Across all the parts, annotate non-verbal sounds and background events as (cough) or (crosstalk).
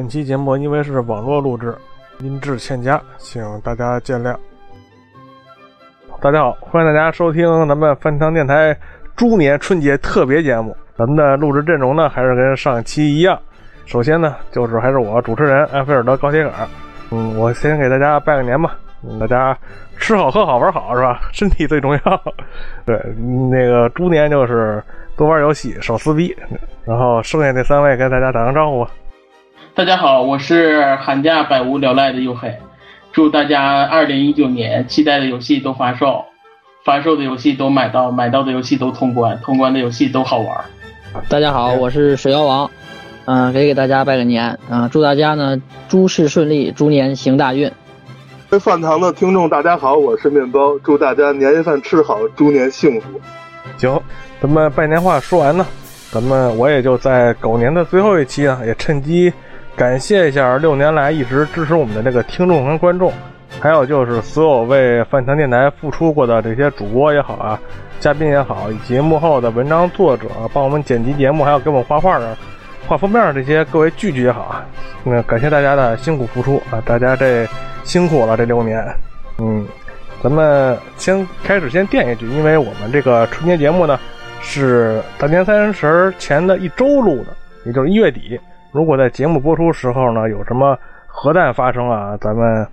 本期节目因为是网络录制，音质欠佳，请大家见谅。大家好，欢迎大家收听咱们饭堂电台猪年春节特别节目。咱们的录制阵容呢，还是跟上一期一样。首先呢，就是还是我主持人埃菲尔德高铁杆。嗯，我先给大家拜个年吧，大家吃好喝好玩好是吧？身体最重要。对，那个猪年就是多玩游戏，少撕逼。然后剩下那三位跟大家打声招呼。大家好，我是寒假百无聊赖的黝黑，祝大家二零一九年期待的游戏都发售，发售的游戏都买到，买到的游戏都通关，通关的游戏都好玩。大家好，我是水妖王，嗯，给给大家拜个年，嗯，祝大家呢诸事顺利，猪年行大运。各位饭堂的听众，大家好，我是面包，祝大家年夜饭吃好，猪年幸福。行，咱们拜年话说完呢，咱们我也就在狗年的最后一期啊，也趁机。感谢一下六年来一直支持我们的这个听众和观众，还有就是所有为饭堂电台付出过的这些主播也好啊，嘉宾也好，以及幕后的文章作者，帮我们剪辑节目，还有给我们画画的、画封面这些各位剧剧也好啊，那感谢大家的辛苦付出啊，大家这辛苦了这六年。嗯，咱们先开始先垫一句，因为我们这个春节节目呢是大年三十前的一周录的，也就是一月底。如果在节目播出时候呢有什么核弹发生啊，咱们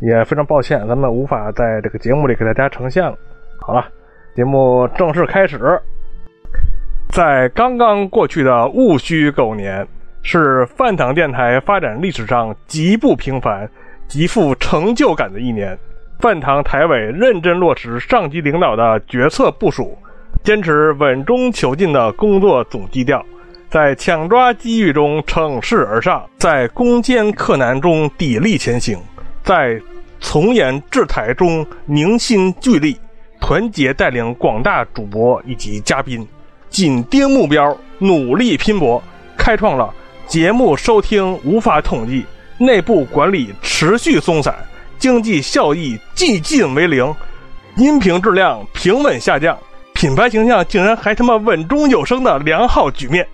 也非常抱歉，咱们无法在这个节目里给大家呈现了。好了，节目正式开始。在刚刚过去的戊戌狗年，是饭堂电台发展历史上极不平凡、极富成就感的一年。饭堂台委认真落实上级领导的决策部署，坚持稳中求进的工作总基调。在抢抓机遇中乘势而上，在攻坚克难中砥砺前行，在从严治台中凝心聚力，团结带领广大主播以及嘉宾，紧盯目标，努力拼搏，开创了节目收听无法统计、内部管理持续松散、经济效益寂近为零、音频质量平稳下降、品牌形象竟然还他妈稳中有升的良好局面。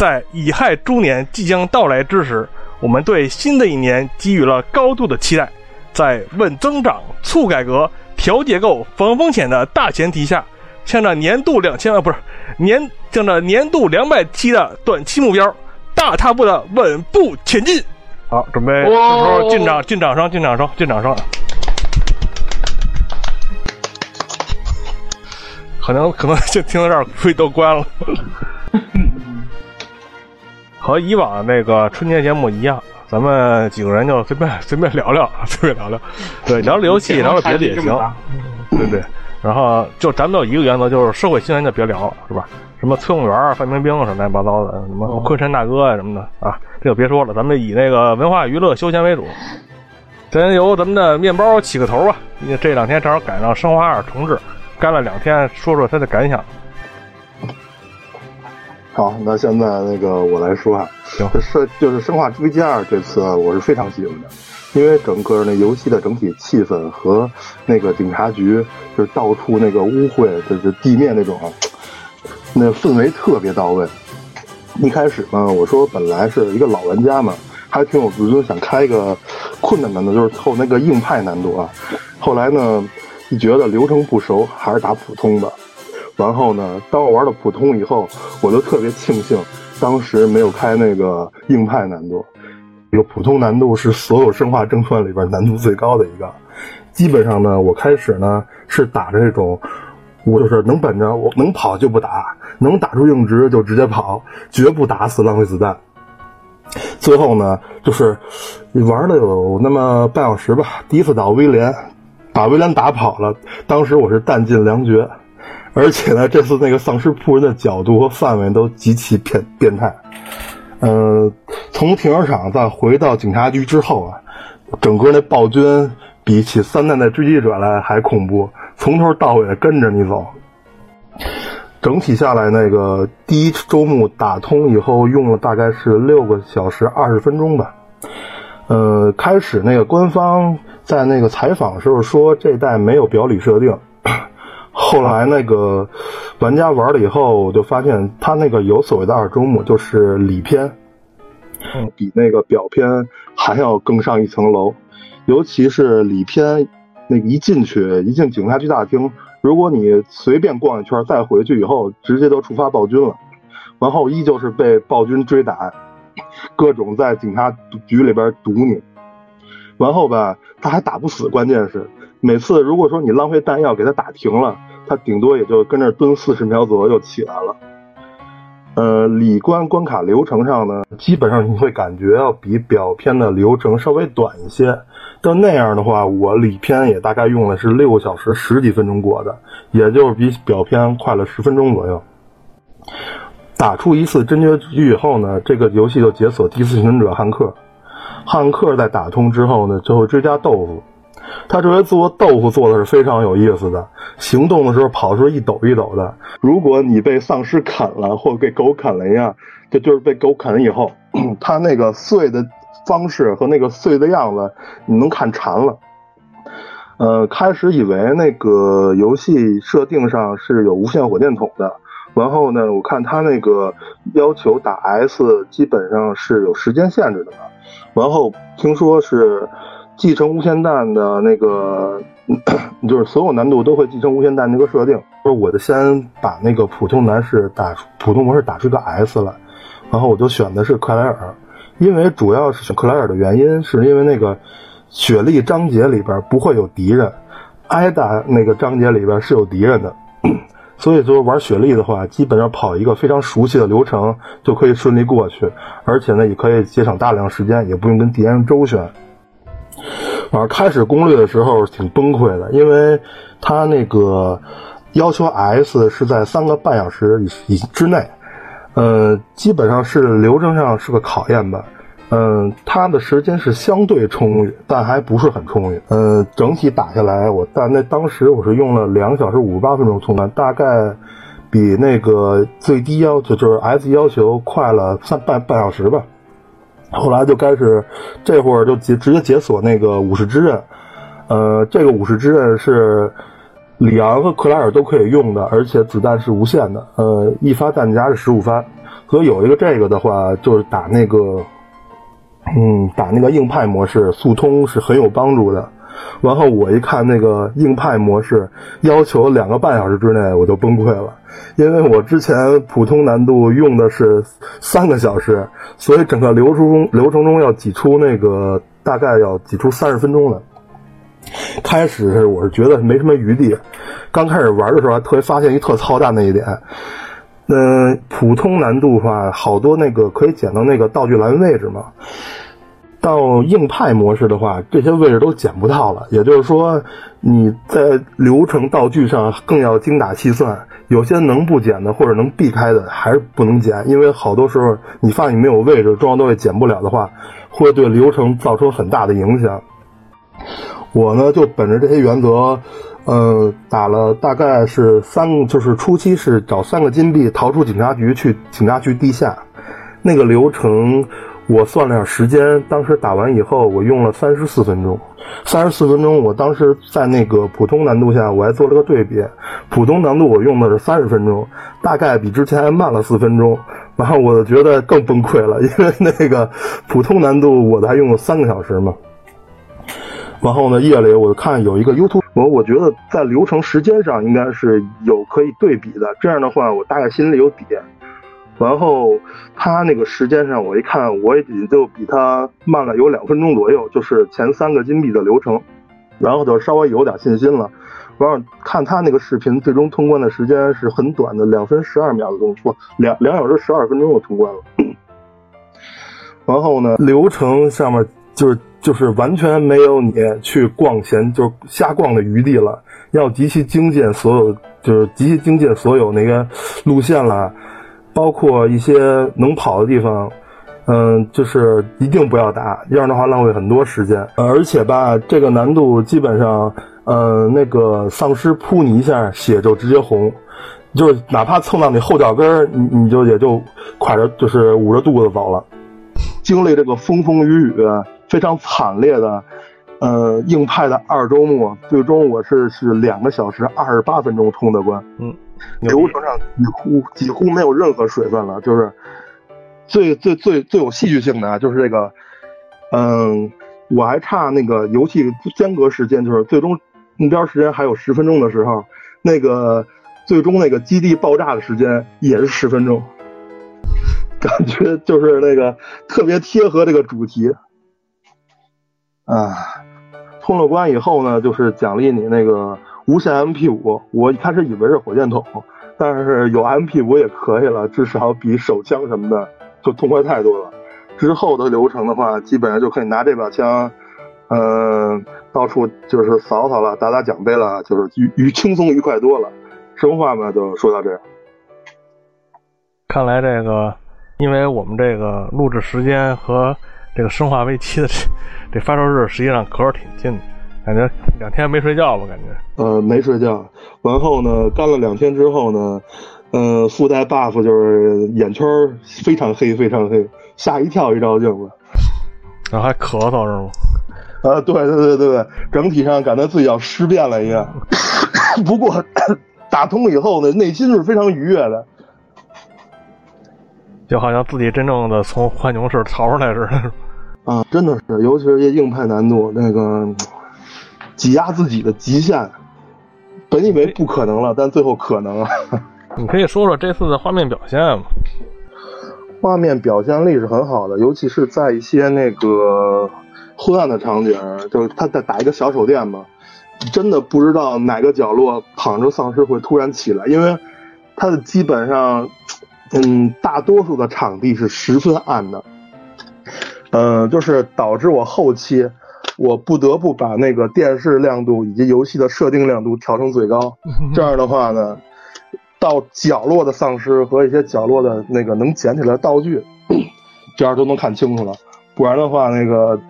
在乙亥猪年即将到来之时，我们对新的一年给予了高度的期待。在稳增长、促改革、调结构、防风险的大前提下，向着年度两千万不是年向着年度两百期的短期目标，大踏步的稳步前进。好，准备，这时候进掌进掌声，进掌声，进掌声。可能可能就听到这儿，估计都关了。和以往那个春节节目一样，咱们几个人就随便 (laughs) 随便聊聊，随便聊聊，对，聊聊游戏，聊聊别的也行，对对。然后就咱们有一个原则，就是社会新闻就别聊了，是吧？什么崔永元、范冰冰什么乱七八糟的，什么昆山大哥呀什么的啊，这就别说了。咱们以那个文化娱乐休闲为主。先由咱们的面包起个头吧，因为这两天正好赶上《生化二》重置，干了两天，说说他的感想。好，那现在那个我来说啊，行，是就是《生化危机二》这次我是非常喜欢的，因为整个那游戏的整体气氛和那个警察局就是到处那个污秽，就是地面那种，那氛围特别到位。一开始嘛，我说本来是一个老玩家嘛，还挺有自尊，想开一个困难难度，就是凑那个硬派难度啊。后来呢，一觉得流程不熟，还是打普通的。然后呢，当我玩到普通以后，我就特别庆幸当时没有开那个硬派难度。这个普通难度是所有生化正传里边难度最高的一个。基本上呢，我开始呢是打着这种，我就是能本着我能跑就不打，能打出硬直就直接跑，绝不打死浪费子弹。最后呢，就是你玩了有那么半小时吧，第一次打威廉，把威廉打跑了，当时我是弹尽粮绝。而且呢，这次那个丧尸扑人的角度和范围都极其变变态。呃，从停车场再回到警察局之后啊，整个那暴君比起三代的追击者来还恐怖，从头到尾跟着你走。整体下来，那个第一周目打通以后，用了大概是六个小时二十分钟吧。呃，开始那个官方在那个采访时候说，这代没有表里设定。后来那个玩家玩了以后，我就发现他那个有所谓的二周目，就是里篇。比那个表篇还要更上一层楼。尤其是里篇，那一进去，一进警察局大厅，如果你随便逛一圈再回去以后，直接就触发暴君了。然后依旧是被暴君追打，各种在警察局里边堵你。然后吧，他还打不死，关键是每次如果说你浪费弹药给他打停了，他顶多也就跟那蹲四十秒左右就起来了。呃，里关关卡流程上呢，基本上你会感觉要比表篇的流程稍微短一些。但那样的话，我里篇也大概用的是六个小时十几分钟过的，也就是比表篇快了十分钟左右。打出一次真绝局以后呢，这个游戏就解锁第四幸存者汉克。汉克在打通之后呢，就会追加豆腐。他这回做豆腐做的是非常有意思的，行动的时候跑的时候一抖一抖的。如果你被丧尸啃了，或被狗啃了一样，就就是被狗啃了以后，(clears throat) 他那个碎的方式和那个碎的样子，你能看馋了。呃，开始以为那个游戏设定上是有无限火箭筒的，然后呢，我看他那个要求打 S 基本上是有时间限制的吧，然后听说是。继承无限弹的那个，就是所有难度都会继承无限弹那个设定。说我就先把那个普通男士打普通模式打出个 S 了，然后我就选的是克莱尔，因为主要是选克莱尔的原因，是因为那个雪莉章节里边不会有敌人，挨打那个章节里边是有敌人的，(coughs) 所以说玩雪莉的话，基本上跑一个非常熟悉的流程就可以顺利过去，而且呢也可以节省大量时间，也不用跟敌人周旋。反正开始攻略的时候挺崩溃的，因为他那个要求 S 是在三个半小时以以之内，呃，基本上是流程上是个考验吧。嗯，他的时间是相对充裕，但还不是很充裕。呃，整体打下来，我但那当时我是用了两小时五十八分钟通关，大概比那个最低要求就是 S 要求快了三半半小时吧。后来就开始，这会儿就解直接解锁那个武士之刃，呃，这个武士之刃是里昂和克莱尔都可以用的，而且子弹是无限的，呃，一发弹夹是十五发，所以有一个这个的话，就是打那个，嗯，打那个硬派模式速通是很有帮助的。然后我一看那个硬派模式，要求两个半小时之内我就崩溃了，因为我之前普通难度用的是三个小时，所以整个流程中流程中要挤出那个大概要挤出三十分钟来。开始我是觉得没什么余地，刚开始玩的时候还特别发现一特操蛋的一点，嗯，普通难度的话，好多那个可以捡到那个道具栏位置嘛。到硬派模式的话，这些位置都捡不到了。也就是说，你在流程道具上更要精打细算，有些能不捡的或者能避开的还是不能捡，因为好多时候你发现你没有位置，装都会捡不了的话，会对流程造成很大的影响。我呢就本着这些原则，呃，打了大概是三，就是初期是找三个金币逃出警察局去警察局地下那个流程。我算了下时间，当时打完以后，我用了三十四分钟。三十四分钟，我当时在那个普通难度下，我还做了个对比。普通难度我用的是三十分钟，大概比之前还慢了四分钟。然后我觉得更崩溃了，因为那个普通难度我才用了三个小时嘛。然后呢，夜里我看有一个 YouTube，我我觉得在流程时间上应该是有可以对比的。这样的话，我大概心里有底。然后他那个时间上，我一看，我也就比他慢了有两分钟左右，就是前三个金币的流程，然后就稍微有点信心了。然后看他那个视频，最终通关的时间是很短的，两分十二秒的东西，两两小时十二分钟就通关了。然后呢，流程上面就是就是完全没有你去逛闲就瞎逛的余地了，要极其精简所有，就是极其精简所有那个路线了。包括一些能跑的地方，嗯，就是一定不要打，这样的话浪费很多时间。而且吧，这个难度基本上，嗯，那个丧尸扑你一下，血就直接红，就是哪怕蹭到你后脚跟你你就也就快着，就是捂着肚子走了。经历这个风风雨雨，非常惨烈的，呃，硬派的二周目，最终我是是两个小时二十八分钟通的关。嗯。流程上几乎几乎没有任何水分了，就是最最最最有戏剧性的啊，就是这个，嗯，我还差那个游戏间隔时间，就是最终目标时间还有十分钟的时候，那个最终那个基地爆炸的时间也是十分钟，感觉就是那个特别贴合这个主题。啊，通了关以后呢，就是奖励你那个无线 MP 五，我一开始以为是火箭筒。但是有 MP 五也可以了，至少比手枪什么的就痛快太多了。之后的流程的话，基本上就可以拿这把枪，嗯，到处就是扫扫了，打打奖杯了，就是愉愉轻松愉快多了。生化嘛，就说到这儿。看来这个，因为我们这个录制时间和这个生化危机的这这发售日实际上隔着挺近的。感觉两天没睡觉吧？感觉呃没睡觉，完后呢干了两天之后呢，嗯附带 buff 就是眼圈非常黑非常黑，吓一跳一照镜子，然后还咳嗽是吗？啊对对对对对，整体上感觉自己要尸变了一样。(coughs) 不过打通以后呢，内心是非常愉悦的，就好像自己真正的从浣熊市逃出来似的。啊，真的是，尤其是一硬派难度那个。挤压自己的极限，本以为不可能了，但最后可能了。(laughs) 你可以说说这次的画面表现吗？画面表现力是很好的，尤其是在一些那个昏暗的场景，就是他在打一个小手电嘛，真的不知道哪个角落躺着丧尸会突然起来，因为它的基本上，嗯，大多数的场地是十分暗的，嗯，就是导致我后期。我不得不把那个电视亮度以及游戏的设定亮度调成最高，(laughs) 这样的话呢，到角落的丧尸和一些角落的那个能捡起来的道具，这样都能看清楚了。不然的话，那个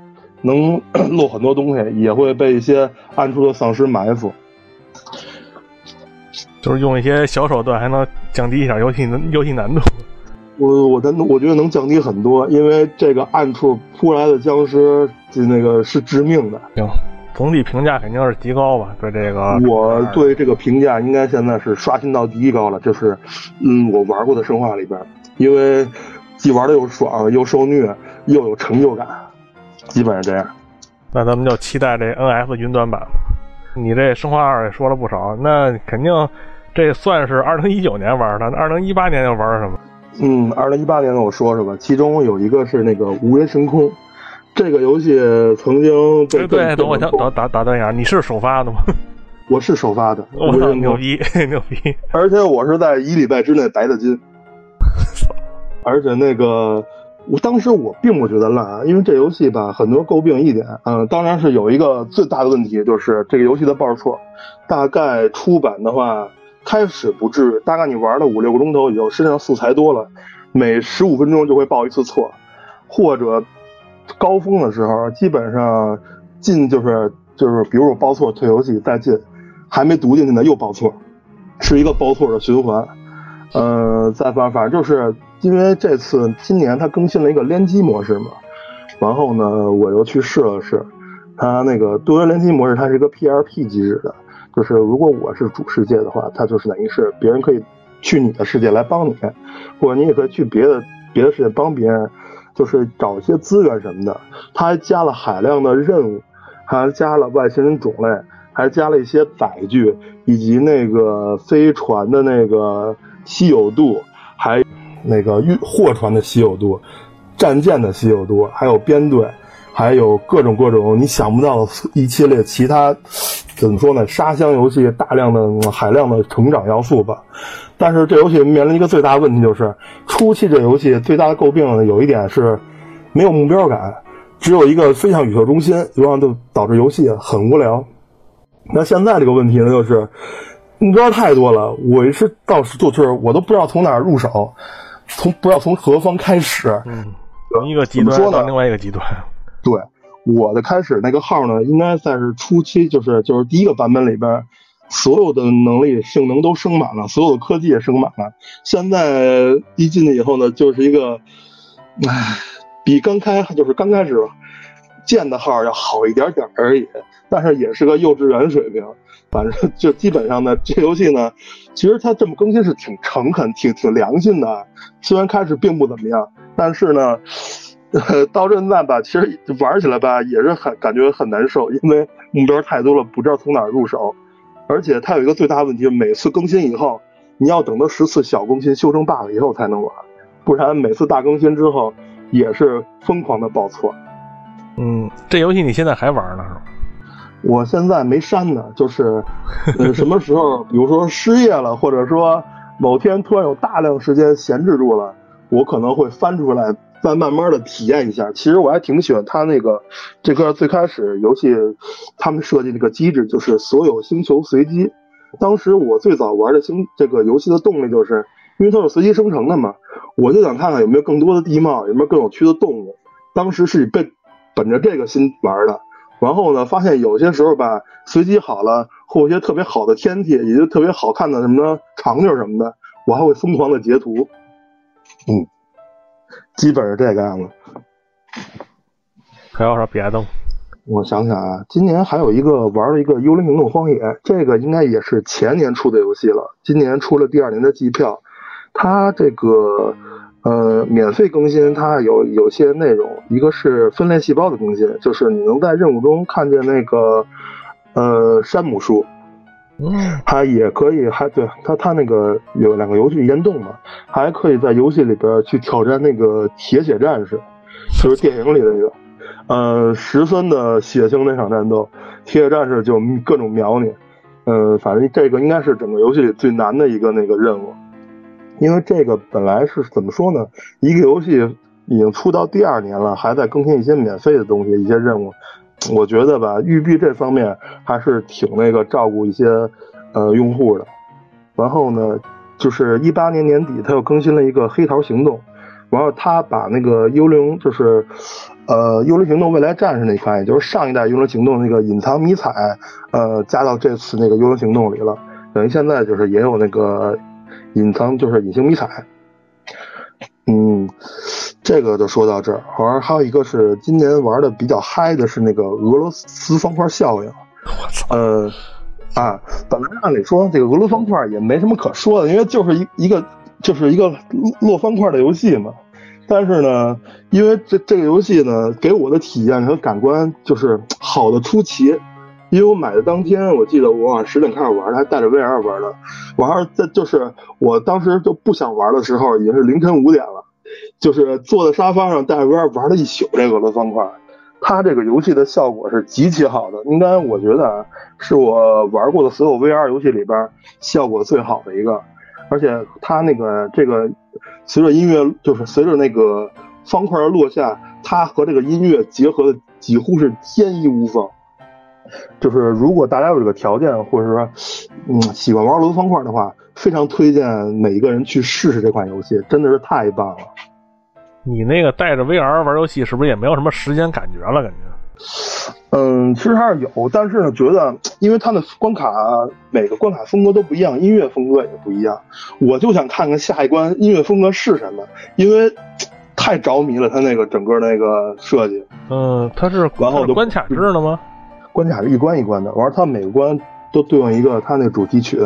能 (clears throat) 漏很多东西，也会被一些暗处的丧尸埋伏。就是用一些小手段，还能降低一下游戏游戏难度。我我的我觉得能降低很多，因为这个暗处扑来的僵尸，就那个是致命的。行，总体评价肯定是极高吧？对这个，我对这个评价应该现在是刷新到第一高了。就是，嗯，我玩过的生化里边，因为既玩的又爽，又受虐，又有成就感，基本上这样。那咱们就期待这 NS 云端版。你这生化二也说了不少，那肯定这算是二零一九年玩的，二零一八年又玩什么？嗯，二零一八年的我说说吧，其中有一个是那个《无人升空》，这个游戏曾经对对，等我等打打打断一下，你是首发的吗？我是首发的，(laughs) 我牛逼 (laughs) 牛逼！而且我是在一礼拜之内白的金，(laughs) 而且那个我当时我并不觉得烂啊，因为这游戏吧，很多诟病一点，嗯，当然是有一个最大的问题，就是这个游戏的报错，大概出版的话。开始不至于，大概你玩了五六个钟头以后，身上素材多了，每十五分钟就会报一次错，或者高峰的时候，基本上进就是就是，比如我报错退游戏再进，还没读进去呢又报错，是一个报错的循环。呃，再反反正就是因为这次今年它更新了一个联机模式嘛，然后呢我又去试了试，它那个多人联机模式它是一个 P R P 机制的。就是如果我是主世界的话，它就是等于是别人可以去你的世界来帮你，或者你也可以去别的别的世界帮别人，就是找一些资源什么的。它还加了海量的任务，还加了外星人种类，还加了一些载具，以及那个飞船的那个稀有度，还那个运货船的稀有度，战舰的稀有度，还有编队。还有各种各种你想不到的一系列其他，怎么说呢？沙箱游戏大量的海量的成长要素吧。但是这游戏面临一个最大的问题，就是初期这游戏最大的诟病呢，有一点是没有目标感，只有一个飞向宇宙中心，然后就导致游戏很无聊。那现在这个问题呢，就是目标太多了，我是到时就是我都不知道从哪儿入手，从不知道从何方开始。嗯，从一个极端到另外一个极端。对，我的开始那个号呢，应该算是初期，就是就是第一个版本里边，所有的能力性能都升满了，所有的科技也升满了。现在一进去以后呢，就是一个，唉，比刚开就是刚开始建的号要好一点点而已，但是也是个幼稚园水平。反正就基本上呢，这游戏呢，其实它这么更新是挺诚恳、挺挺良心的。虽然开始并不怎么样。但是呢，(laughs) 到现在吧，其实玩起来吧也是很感觉很难受，因为目标太多了，不知道从哪儿入手。而且它有一个最大问题，每次更新以后，你要等到十次小更新修成 bug 以后才能玩，不然每次大更新之后也是疯狂的报错。嗯，这游戏你现在还玩呢是吗？我现在没删呢，就是呃什么时候，比如说失业了，或者说某天突然有大量时间闲置住了，我可能会翻出来。再慢慢的体验一下，其实我还挺喜欢他那个这个最开始游戏他们设计那个机制，就是所有星球随机。当时我最早玩的星这个游戏的动力，就是因为它是随机生成的嘛，我就想看看有没有更多的地貌，有没有更有趣的动物。当时是被本着这个心玩的，然后呢，发现有些时候吧，随机好了，或一些特别好的天气，也就特别好看的什么场景什么的，我还会疯狂的截图，嗯。基本是这个样子，还有啥别的吗？我想想啊，今年还有一个玩了一个《幽灵行动：荒野》，这个应该也是前年出的游戏了。今年出了第二年的季票，它这个呃免费更新，它有有些内容，一个是分裂细胞的更新，就是你能在任务中看见那个呃山姆树。嗯，它也可以，还对它它那个有两个游戏联动嘛，还可以在游戏里边去挑战那个铁血战士，就是电影里的那个，呃，十分的血腥那场战斗，铁血战士就各种秒你，呃，反正这个应该是整个游戏里最难的一个那个任务，因为这个本来是怎么说呢，一个游戏已经出到第二年了，还在更新一些免费的东西，一些任务。我觉得吧，育碧这方面还是挺那个照顾一些呃用户的。然后呢，就是一八年年底，他又更新了一个《黑桃行动》，然后他把那个幽灵，就是呃《幽灵行动：未来战士》那款，也就是上一代《幽灵行动》那个隐藏迷彩，呃加到这次那个《幽灵行动》里了。等于现在就是也有那个隐藏，就是隐形迷彩。嗯。这个就说到这儿，好像还有一个是今年玩的比较嗨的是那个俄罗斯方块效应。我操！呃，啊，本来按理说这个俄罗斯方块也没什么可说的，因为就是一一个就是一个落方块的游戏嘛。但是呢，因为这这个游戏呢，给我的体验和感官就是好的出奇。因为我买的当天，我记得我晚上十点开始玩的，还带着 VR 玩的。我还是在就是我当时就不想玩的时候，已经是凌晨五点了。就是坐在沙发上带 VR 玩了一宿这个俄罗斯方块，它这个游戏的效果是极其好的，应该我觉得啊是我玩过的所有 VR 游戏里边效果最好的一个，而且它那个这个随着音乐就是随着那个方块的落下，它和这个音乐结合的几乎是天衣无缝。就是如果大家有这个条件，或者说嗯喜欢玩俄罗斯方块的话。非常推荐每一个人去试试这款游戏，真的是太棒了。你那个带着 VR 玩游戏，是不是也没有什么时间感觉了？感觉？嗯，其实还是有，但是呢，觉得因为它的关卡每个关卡风格都不一样，音乐风格也不一样，我就想看看下一关音乐风格是什么，因为太着迷了，它那个整个那个设计。嗯，它是然后关卡制的吗？关卡是一关一关的，完它每个关。都对应一个他那主题曲，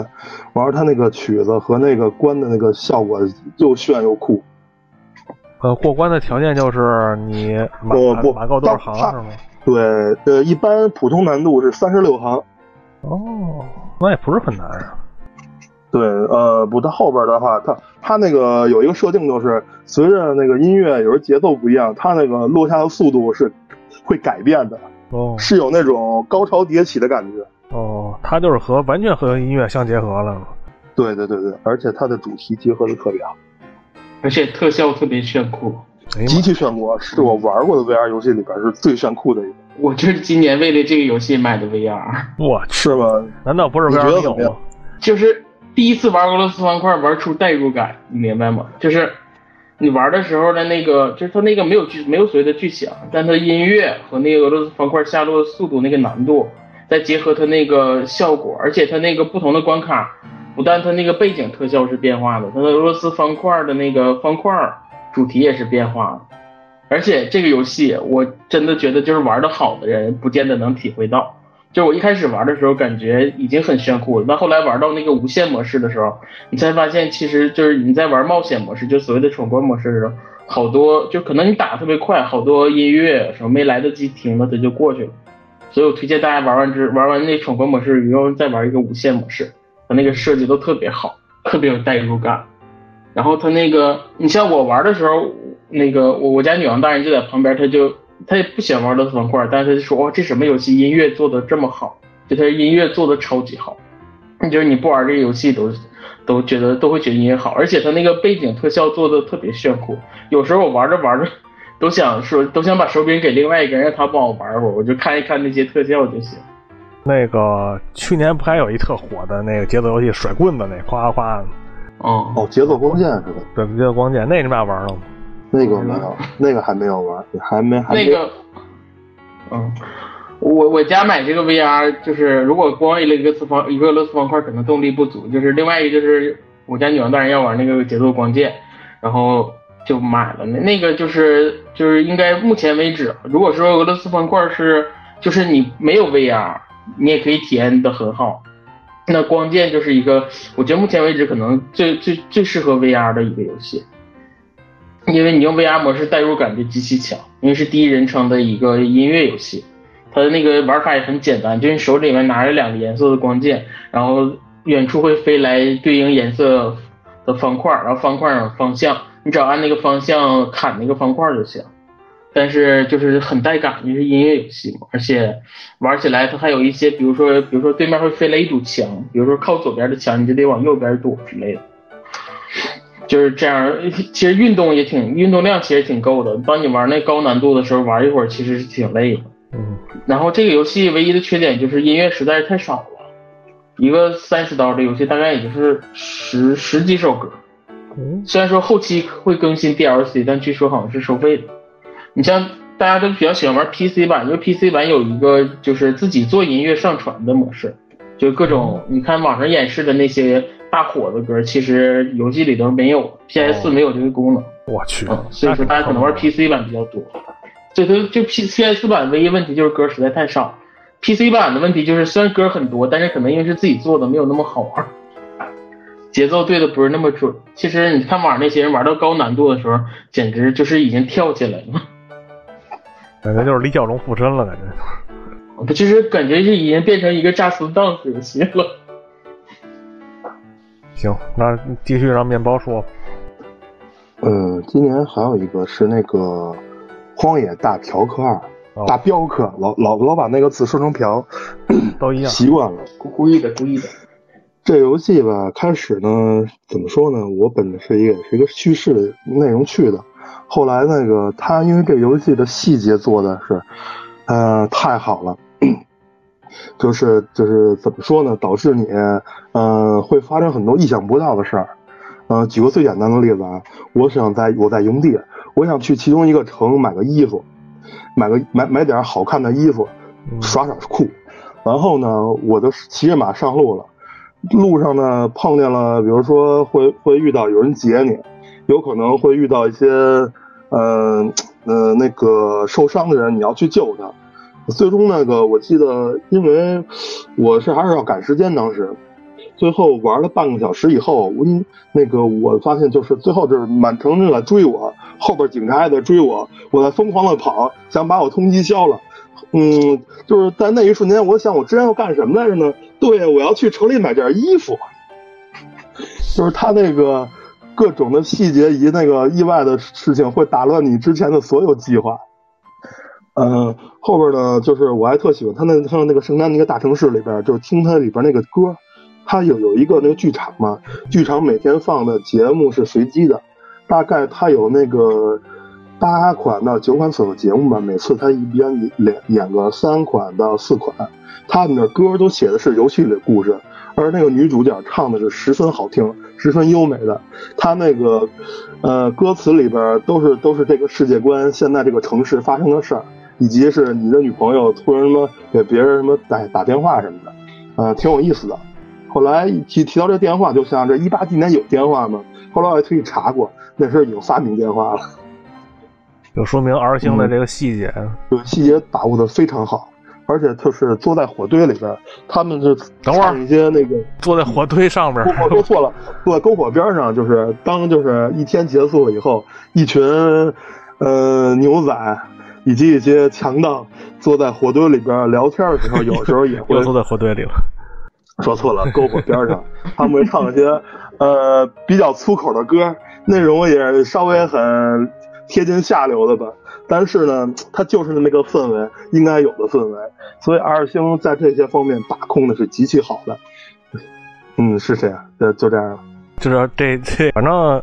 完了他那个曲子和那个关的那个效果又炫又酷。呃，过关的条件就是你马马够多少行是吗？对，呃，一般普通难度是三十六行。哦，那也不是很难啊。对，呃，不，它后边的话，它它那个有一个设定，就是随着那个音乐有时候节奏不一样，它那个落下的速度是会改变的。哦，是有那种高潮迭起的感觉。哦，它就是和完全和音乐相结合了。对对对对，而且它的主题结合的特别好，而且特效特别炫酷，极其炫酷，是我玩过的 VR 游戏里边是最炫酷的一个。我就是今年为了这个游戏买的 VR。我是吗？难道不是 VR 有吗？就是第一次玩俄罗斯方块，玩出代入感，你明白吗？就是你玩的时候的那个，就是它那个没有剧，没有所谓的剧情，但它音乐和那个俄罗斯方块下落的速度，那个难度。再结合它那个效果，而且它那个不同的关卡，不但它那个背景特效是变化的，它的俄罗斯方块的那个方块主题也是变化的。而且这个游戏我真的觉得就是玩的好的人不见得能体会到，就我一开始玩的时候，感觉已经很炫酷了。但后来玩到那个无限模式的时候，你才发现，其实就是你在玩冒险模式，就所谓的闯关模式的时候，好多就可能你打的特别快，好多音乐什么没来得及停了，它就过去了。所以我推荐大家玩完之玩完那闯关模式以后，再玩一个无限模式，它那个设计都特别好，特别有代入感。然后它那个，你像我玩的时候，那个我我家女王大人就在旁边，他就。他也不喜欢玩乐方块，但是他就说哇，这什么游戏音乐做的这么好？就他音乐做的超级好，就是你不玩这个游戏都都觉得都会觉得音乐好，而且他那个背景特效做的特别炫酷。有时候我玩着玩着都想说，都想把手柄给另外一个人，让他帮我玩会儿，我就看一看那些特效就行。那个去年不还有一特火的那个节奏游戏甩棍子那夸夸的？哦哦，节奏光剑是吧？对，节奏光剑那你们俩玩了吗？那个没有，那个还没有玩，还没还没那个，嗯，我我家买这个 VR 就是如果光一个四方一个俄罗斯方块可能动力不足，就是另外一个就是我家女王大人要玩那个节奏光剑，然后就买了那那个就是就是应该目前为止，如果说俄罗斯方块是就是你没有 VR，你也可以体验的很好，那光剑就是一个我觉得目前为止可能最最最适合 VR 的一个游戏。因为你用 VR 模式代入感就极其强，因为是第一人称的一个音乐游戏，它的那个玩法也很简单，就是你手里面拿着两个颜色的光剑，然后远处会飞来对应颜色的方块，然后方块方向，你只要按那个方向砍那个方块就行。但是就是很带感，因为是音乐游戏嘛，而且玩起来它还有一些，比如说比如说对面会飞来一堵墙，比如说靠左边的墙，你就得往右边躲之类的。就是这样，其实运动也挺，运动量其实挺够的。当你玩那高难度的时候，玩一会儿其实是挺累的。嗯。然后这个游戏唯一的缺点就是音乐实在是太少了，一个三十刀的游戏大概也就是十十几首歌。嗯。虽然说后期会更新 DLC，但据说好像是收费的。你像大家都比较喜欢玩 PC 版，因为 PC 版有一个就是自己做音乐上传的模式，就各种你看网上演示的那些。大火的歌其实游戏里头没有，PS 四没有这个功能。我去，嗯，所以说大家可能玩 PC 版比较多。所以它就 P PS 版唯一问题就是歌实在太少，PC 版的问题就是虽然歌很多，但是可能因为是自己做的，没有那么好玩，节奏对的不是那么准。其实你看网上那些人玩到高难度的时候，简直就是已经跳起来了，感觉就是李小龙附身了，感觉。不其实感觉是已经变成一个炸死 dance 游戏了。行，那继续让面包说。呃，今年还有一个是那个《荒野大嫖客二》，大镖客，老老老把那个词说成嫖，都一样，习惯了，故意的，故意的。这游戏吧，开始呢，怎么说呢？我本着是一个是一个叙事的内容去的，后来那个他因为这游戏的细节做的是，呃，太好了。就是就是怎么说呢？导致你，呃，会发生很多意想不到的事儿。嗯，举个最简单的例子啊，我想在我在营地，我想去其中一个城买个衣服，买个买买点好看的衣服，耍耍酷。然后呢，我就骑着马上路了，路上呢碰见了，比如说会会遇到有人劫你，有可能会遇到一些，呃呃那个受伤的人，你要去救他。最终那个，我记得，因为我是还是要赶时间，当时最后玩了半个小时以后，我那个我发现就是最后就是满城人在追我，后边警察也在追我，我在疯狂的跑，想把我通缉消了。嗯，就是在那一瞬间，我想我之前要干什么来着呢？对，我要去城里买件衣服。(laughs) 就是他那个各种的细节以及那个意外的事情，会打乱你之前的所有计划。嗯，后边呢，就是我还特喜欢他那他那个圣丹那个大城市里边，就是听他里边那个歌，他有有一个那个剧场嘛，剧场每天放的节目是随机的，大概他有那个八款到九款左右节目吧，每次他一边演演个三款到四款，他们的歌都写的是游戏里的故事，而那个女主角唱的是十分好听、十分优美的，他那个呃歌词里边都是都是这个世界观，现在这个城市发生的事儿。以及是你的女朋友突然什么给别人什么打打电话什么的，呃，挺有意思的。后来提提到这电话，就想这一八几年有电话吗？后来我也特意查过，那时候已经发明电话了。就说明 R 星的这个细节，对细节把握的非常好。而且就是坐在火堆里边，他们是等会儿一些那个坐在火堆上边。我说错了，坐在篝火边上，就是当就是一天结束了以后，一群呃牛仔以及一些强盗坐在火堆里边聊天的时候，有时候也会 (laughs) 坐在火堆里了。说错了，篝火边上，他们会唱一些呃比较粗口的歌，内容也稍微很贴近下流的吧。但是呢，它就是那么个氛围，应该有的氛围。所以二星在这些方面把控的是极其好的。(laughs) 嗯，是这样，就就这样了。就是这这，反正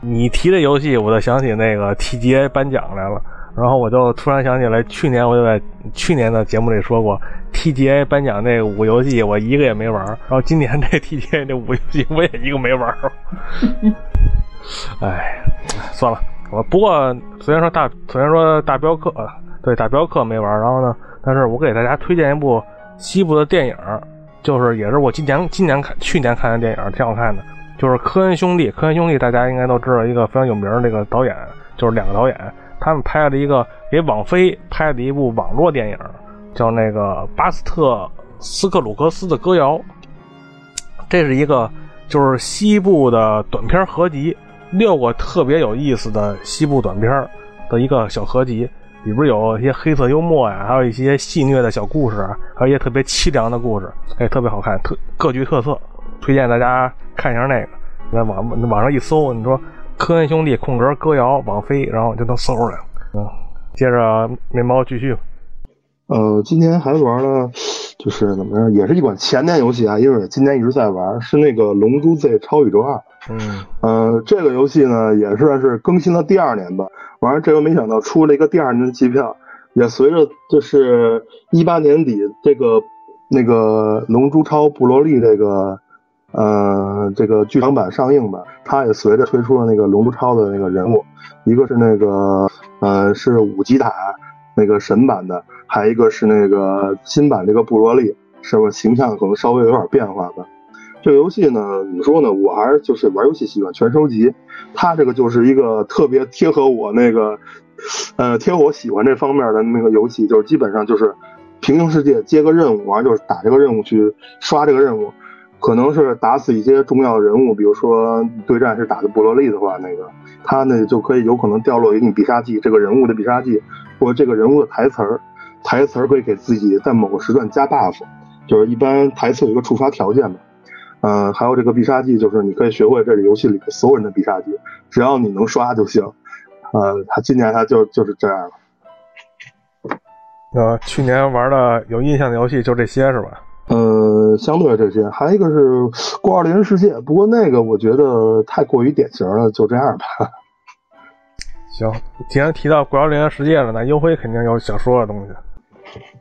你提这游戏，我就想起那个 TGA 颁奖来了。然后我就突然想起来，去年我就在去年的节目里说过，TGA 颁奖那五游戏我一个也没玩。然后今年这 TGA 这五游戏我也一个没玩。(laughs) 哎，算了。我不过虽然说大虽然说大镖客对大镖客没玩，然后呢，但是我给大家推荐一部西部的电影，就是也是我今年今年看去年看的电影，挺好看的，就是科恩兄弟。科恩兄弟大家应该都知道一个非常有名的那个导演，就是两个导演，他们拍了一个给网飞拍的一部网络电影，叫那个巴斯特斯克鲁克斯的歌谣。这是一个就是西部的短片合集。六个特别有意思的西部短片的一个小合集，里边有一些黑色幽默呀，还有一些戏谑的小故事，还有一些特别凄凉的故事，哎，特别好看，特各具特色，推荐大家看一下那个。在网网上一搜，你说科恩兄弟空格歌谣网飞，然后就能搜出来。嗯，接着面包继续。呃，今天还玩了，就是怎么着，也是一款前年游戏啊，因为今年一直在玩，是那个《龙珠 Z 超宇宙二》。嗯，呃，这个游戏呢也算是更新了第二年吧。完了，这回没想到出了一个第二年的机票，也随着就是一八年底这个那个《龙珠超布罗利》这个呃这个剧场版上映吧，它也随着推出了那个《龙珠超》的那个人物，一个是那个呃是五级塔那个神版的，还一个是那个新版这个布罗利，是不是形象可能稍微有点变化吧？这个游戏呢，怎么说呢？我还是就是玩游戏习惯全收集，它这个就是一个特别贴合我那个，呃，贴合我喜欢这方面的那个游戏，就是基本上就是平行世界接个任务，完就是打这个任务去刷这个任务，可能是打死一些重要人物，比如说对战是打的布罗利的话，那个他呢就可以有可能掉落一定必杀技，这个人物的必杀技或者这个人物的台词儿，台词儿可以给自己在某个时段加 buff，就是一般台词有一个触发条件嘛。嗯，还有这个必杀技，就是你可以学会这里游戏里的所有人的必杀技，只要你能刷就行。呃，他今年他就就是这样了。呃，去年玩的有印象的游戏就这些是吧？呃，相对这些，还一个是《怪物猎人世界》，不过那个我觉得太过于典型了，就这样吧。(laughs) 行，既然提到《怪物猎人世界》了，那优辉肯定有想说的东西。《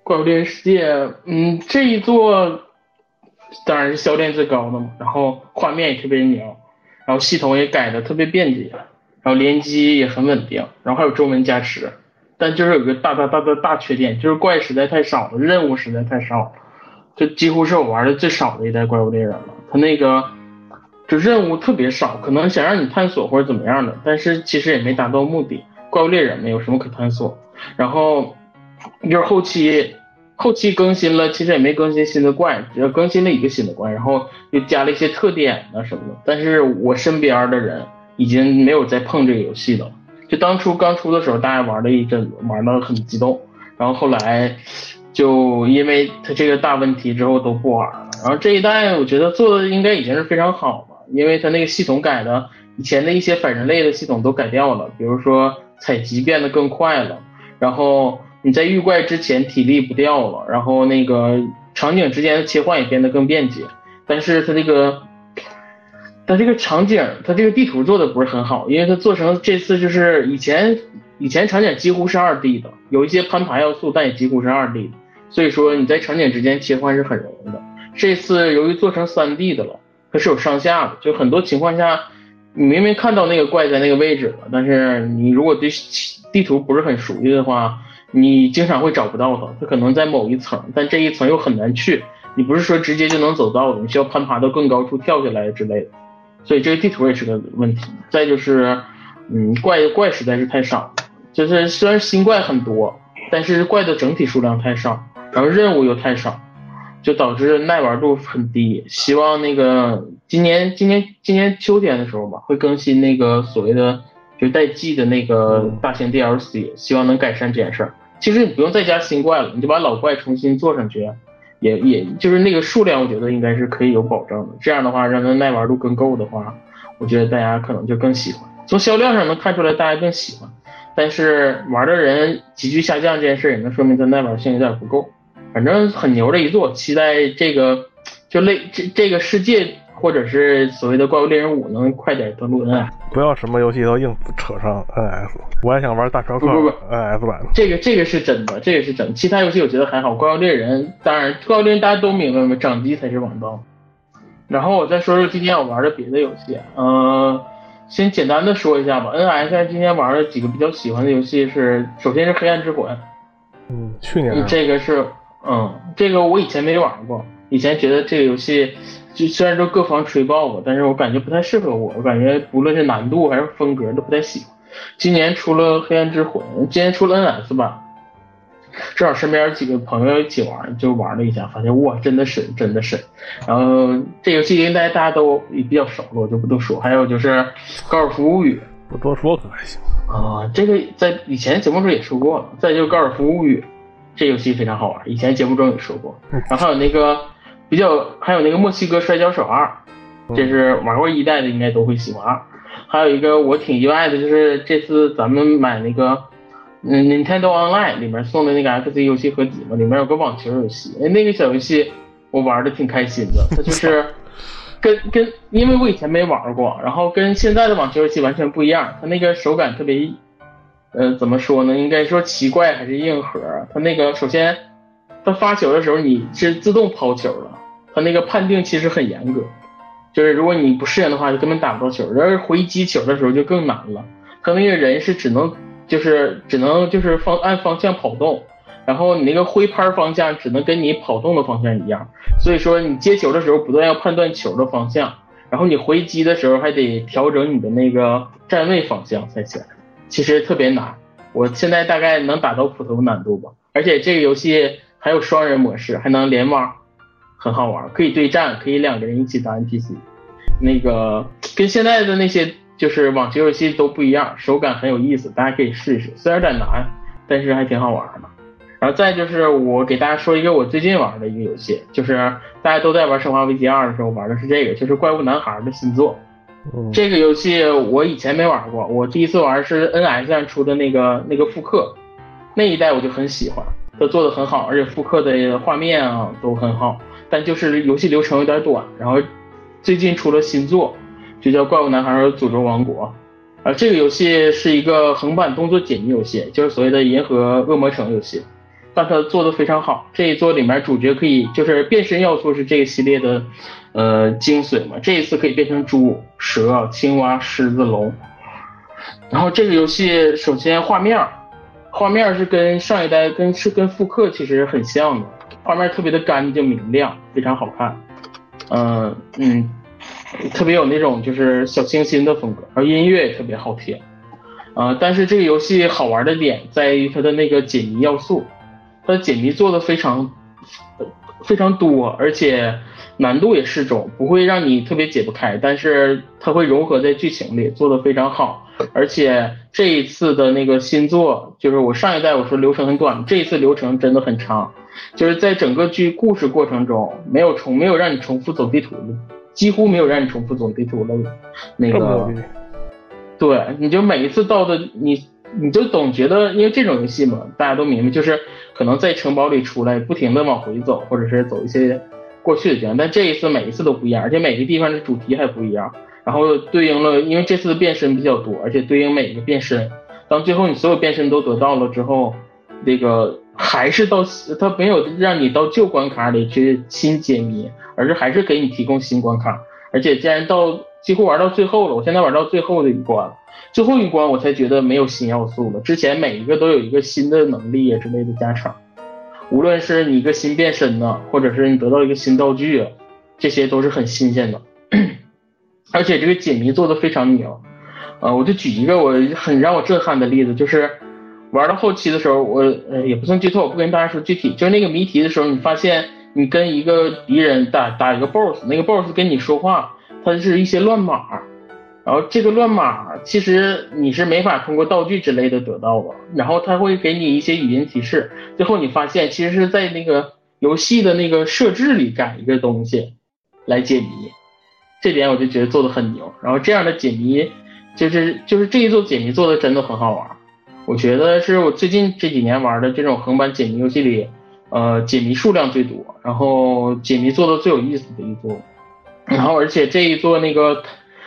怪物猎人世界》，嗯，这一座。当然是销量最高的嘛，然后画面也特别牛，然后系统也改的特别便捷，然后联机也很稳定，然后还有中文加持，但就是有个大大大的大缺点，就是怪实在太少了，任务实在太少，这几乎是我玩的最少的一代怪物猎人了。它那个就任务特别少，可能想让你探索或者怎么样的，但是其实也没达到目的。怪物猎人没有什么可探索，然后就是后期。后期更新了，其实也没更新新的怪，只要更新了一个新的怪，然后又加了一些特点啊什么的。但是我身边的人已经没有再碰这个游戏了。就当初刚出的时候，大家玩了一阵子，玩的很激动，然后后来就因为它这个大问题之后都不玩了。然后这一代我觉得做的应该已经是非常好了，因为它那个系统改的，以前的一些反人类的系统都改掉了，比如说采集变得更快了，然后。你在遇怪之前体力不掉了，然后那个场景之间的切换也变得更便捷，但是它这个，它这个场景，它这个地图做的不是很好，因为它做成这次就是以前以前场景几乎是二 D 的，有一些攀爬要素，但也几乎是二 D 的，所以说你在场景之间切换是很容易的。这次由于做成三 D 的了，它是有上下的，就很多情况下，你明明看到那个怪在那个位置了，但是你如果对地图不是很熟悉的话。你经常会找不到它，它可能在某一层，但这一层又很难去。你不是说直接就能走到的，你需要攀爬到更高处跳下来之类的。所以这个地图也是个问题。再就是，嗯，怪怪实在是太少，就是虽然新怪很多，但是怪的整体数量太少。然后任务又太少，就导致耐玩度很低。希望那个今年今年今年秋天的时候吧，会更新那个所谓的就带季的那个大型 DLC，希望能改善这件事儿。其实你不用再加新怪了，你就把老怪重新做上去，也也就是那个数量，我觉得应该是可以有保证的。这样的话，让它耐玩度更够的话，我觉得大家可能就更喜欢。从销量上能看出来，大家更喜欢。但是玩的人急剧下降这件事，也能说明它耐玩性有点不够。反正很牛的一座，期待这个就类这这个世界。或者是所谓的怪物猎人五能快点登陆 NS，不要什么游戏都硬扯上 NS，我还想玩大镖客 NS 版。这个这个是真的，这个是真。其他游戏我觉得还好，怪物猎人当然怪物猎人大家都明白嘛，掌机才是王道。然后我再说说今天我玩的别的游戏，嗯，先简单的说一下吧。NS 今天玩的几个比较喜欢的游戏是，首先是黑暗之魂，嗯，去年这个是，嗯，这个我以前没玩过，以前觉得这个游戏。就虽然说各方吹爆吧，但是我感觉不太适合我。我感觉不论是难度还是风格都不太喜欢。今年出了《黑暗之魂》，今年出了 NS 版，正好身边几个朋友一起玩，就玩了一下，发现哇，真的神，真的神。然后这游戏应该大家都也比较熟了，我就不多说。还有就是《高尔夫物语》，不多说可还行啊。这个在以前节目中也说过了。再就《高尔夫物语》，这游戏非常好玩，以前节目中也说过。然后还有那个。比较还有那个墨西哥摔跤手二，这是玩过一代的应该都会喜欢。还有一个我挺意外的，就是这次咱们买那个嗯 Nintendo Online 里面送的那个 FC 游戏合集嘛，里面有个网球游戏，哎那个小游戏我玩的挺开心的。(laughs) 它就是跟跟因为我以前没玩过，然后跟现在的网球游戏完全不一样，它那个手感特别，呃怎么说呢？应该说奇怪还是硬核？它那个首先它发球的时候你是自动抛球了。他那个判定其实很严格，就是如果你不适应的话，就根本打不到球。然而回击球的时候就更难了，他那个人是只能就是只能就是方按方向跑动，然后你那个挥拍方向只能跟你跑动的方向一样。所以说你接球的时候不断要判断球的方向，然后你回击的时候还得调整你的那个站位方向才行。其实特别难，我现在大概能打到普通难度吧。而且这个游戏还有双人模式，还能联网。很好玩，可以对战，可以两个人一起打 NPC，那个跟现在的那些就是网球游戏都不一样，手感很有意思，大家可以试一试。虽然有点难，但是还挺好玩的。然后再就是我给大家说一个我最近玩的一个游戏，就是大家都在玩《生化危机二》的时候玩的是这个，就是《怪物男孩》的新作。这个游戏我以前没玩过，我第一次玩是 NS 上出的那个那个复刻，那一代我就很喜欢，它做的很好，而且复刻的画面啊都很好。但就是游戏流程有点短，然后最近出了新作，就叫《怪物男孩诅咒王国》，啊，这个游戏是一个横版动作解谜游戏，就是所谓的银河恶魔城游戏，但它做的非常好。这一作里面主角可以就是变身要素是这个系列的呃精髓嘛，这一次可以变成猪、蛇、青蛙、狮子、龙。然后这个游戏首先画面，画面是跟上一代跟是跟复刻其实很像的。画面特别的干净明亮，非常好看，嗯嗯，特别有那种就是小清新的风格，而音乐也特别好听，呃，但是这个游戏好玩的点在于它的那个解谜要素，它的解谜做的非常非常多，而且难度也适中，不会让你特别解不开，但是它会融合在剧情里，做的非常好，而且这一次的那个新作，就是我上一代我说流程很短，这一次流程真的很长。就是在整个剧故事过程中，没有重没有让你重复走地图的，几乎没有让你重复走地图的，那个，对，你就每一次到的你，你就总觉得，因为这种游戏嘛，大家都明白，就是可能在城堡里出来，不停的往回走，或者是走一些过去的地方，但这一次每一次都不一样，而且每个地方的主题还不一样，然后对应了，因为这次的变身比较多，而且对应每一个变身，当最后你所有变身都得到了之后，那个。还是到他没有让你到旧关卡里去新解谜，而是还是给你提供新关卡。而且既然到几乎玩到最后了，我现在玩到最后的一关，最后一关我才觉得没有新要素了。之前每一个都有一个新的能力啊之类的加成，无论是你一个新变身呢，或者是你得到一个新道具，这些都是很新鲜的。(clears throat) 而且这个解谜做的非常牛，呃，我就举一个我很让我震撼的例子，就是。玩到后期的时候，我呃也不算剧透，我不跟大家说具体，就是那个谜题的时候，你发现你跟一个敌人打打一个 BOSS，那个 BOSS 跟你说话，它是一些乱码，然后这个乱码其实你是没法通过道具之类的得到的，然后他会给你一些语音提示，最后你发现其实是在那个游戏的那个设置里改一个东西来解谜，这点我就觉得做的很牛，然后这样的解谜就是就是这一座解谜做的真的很好玩。我觉得是我最近这几年玩的这种横版解谜游戏里，呃，解谜数量最多，然后解谜做的最有意思的一座。然后而且这一座那个，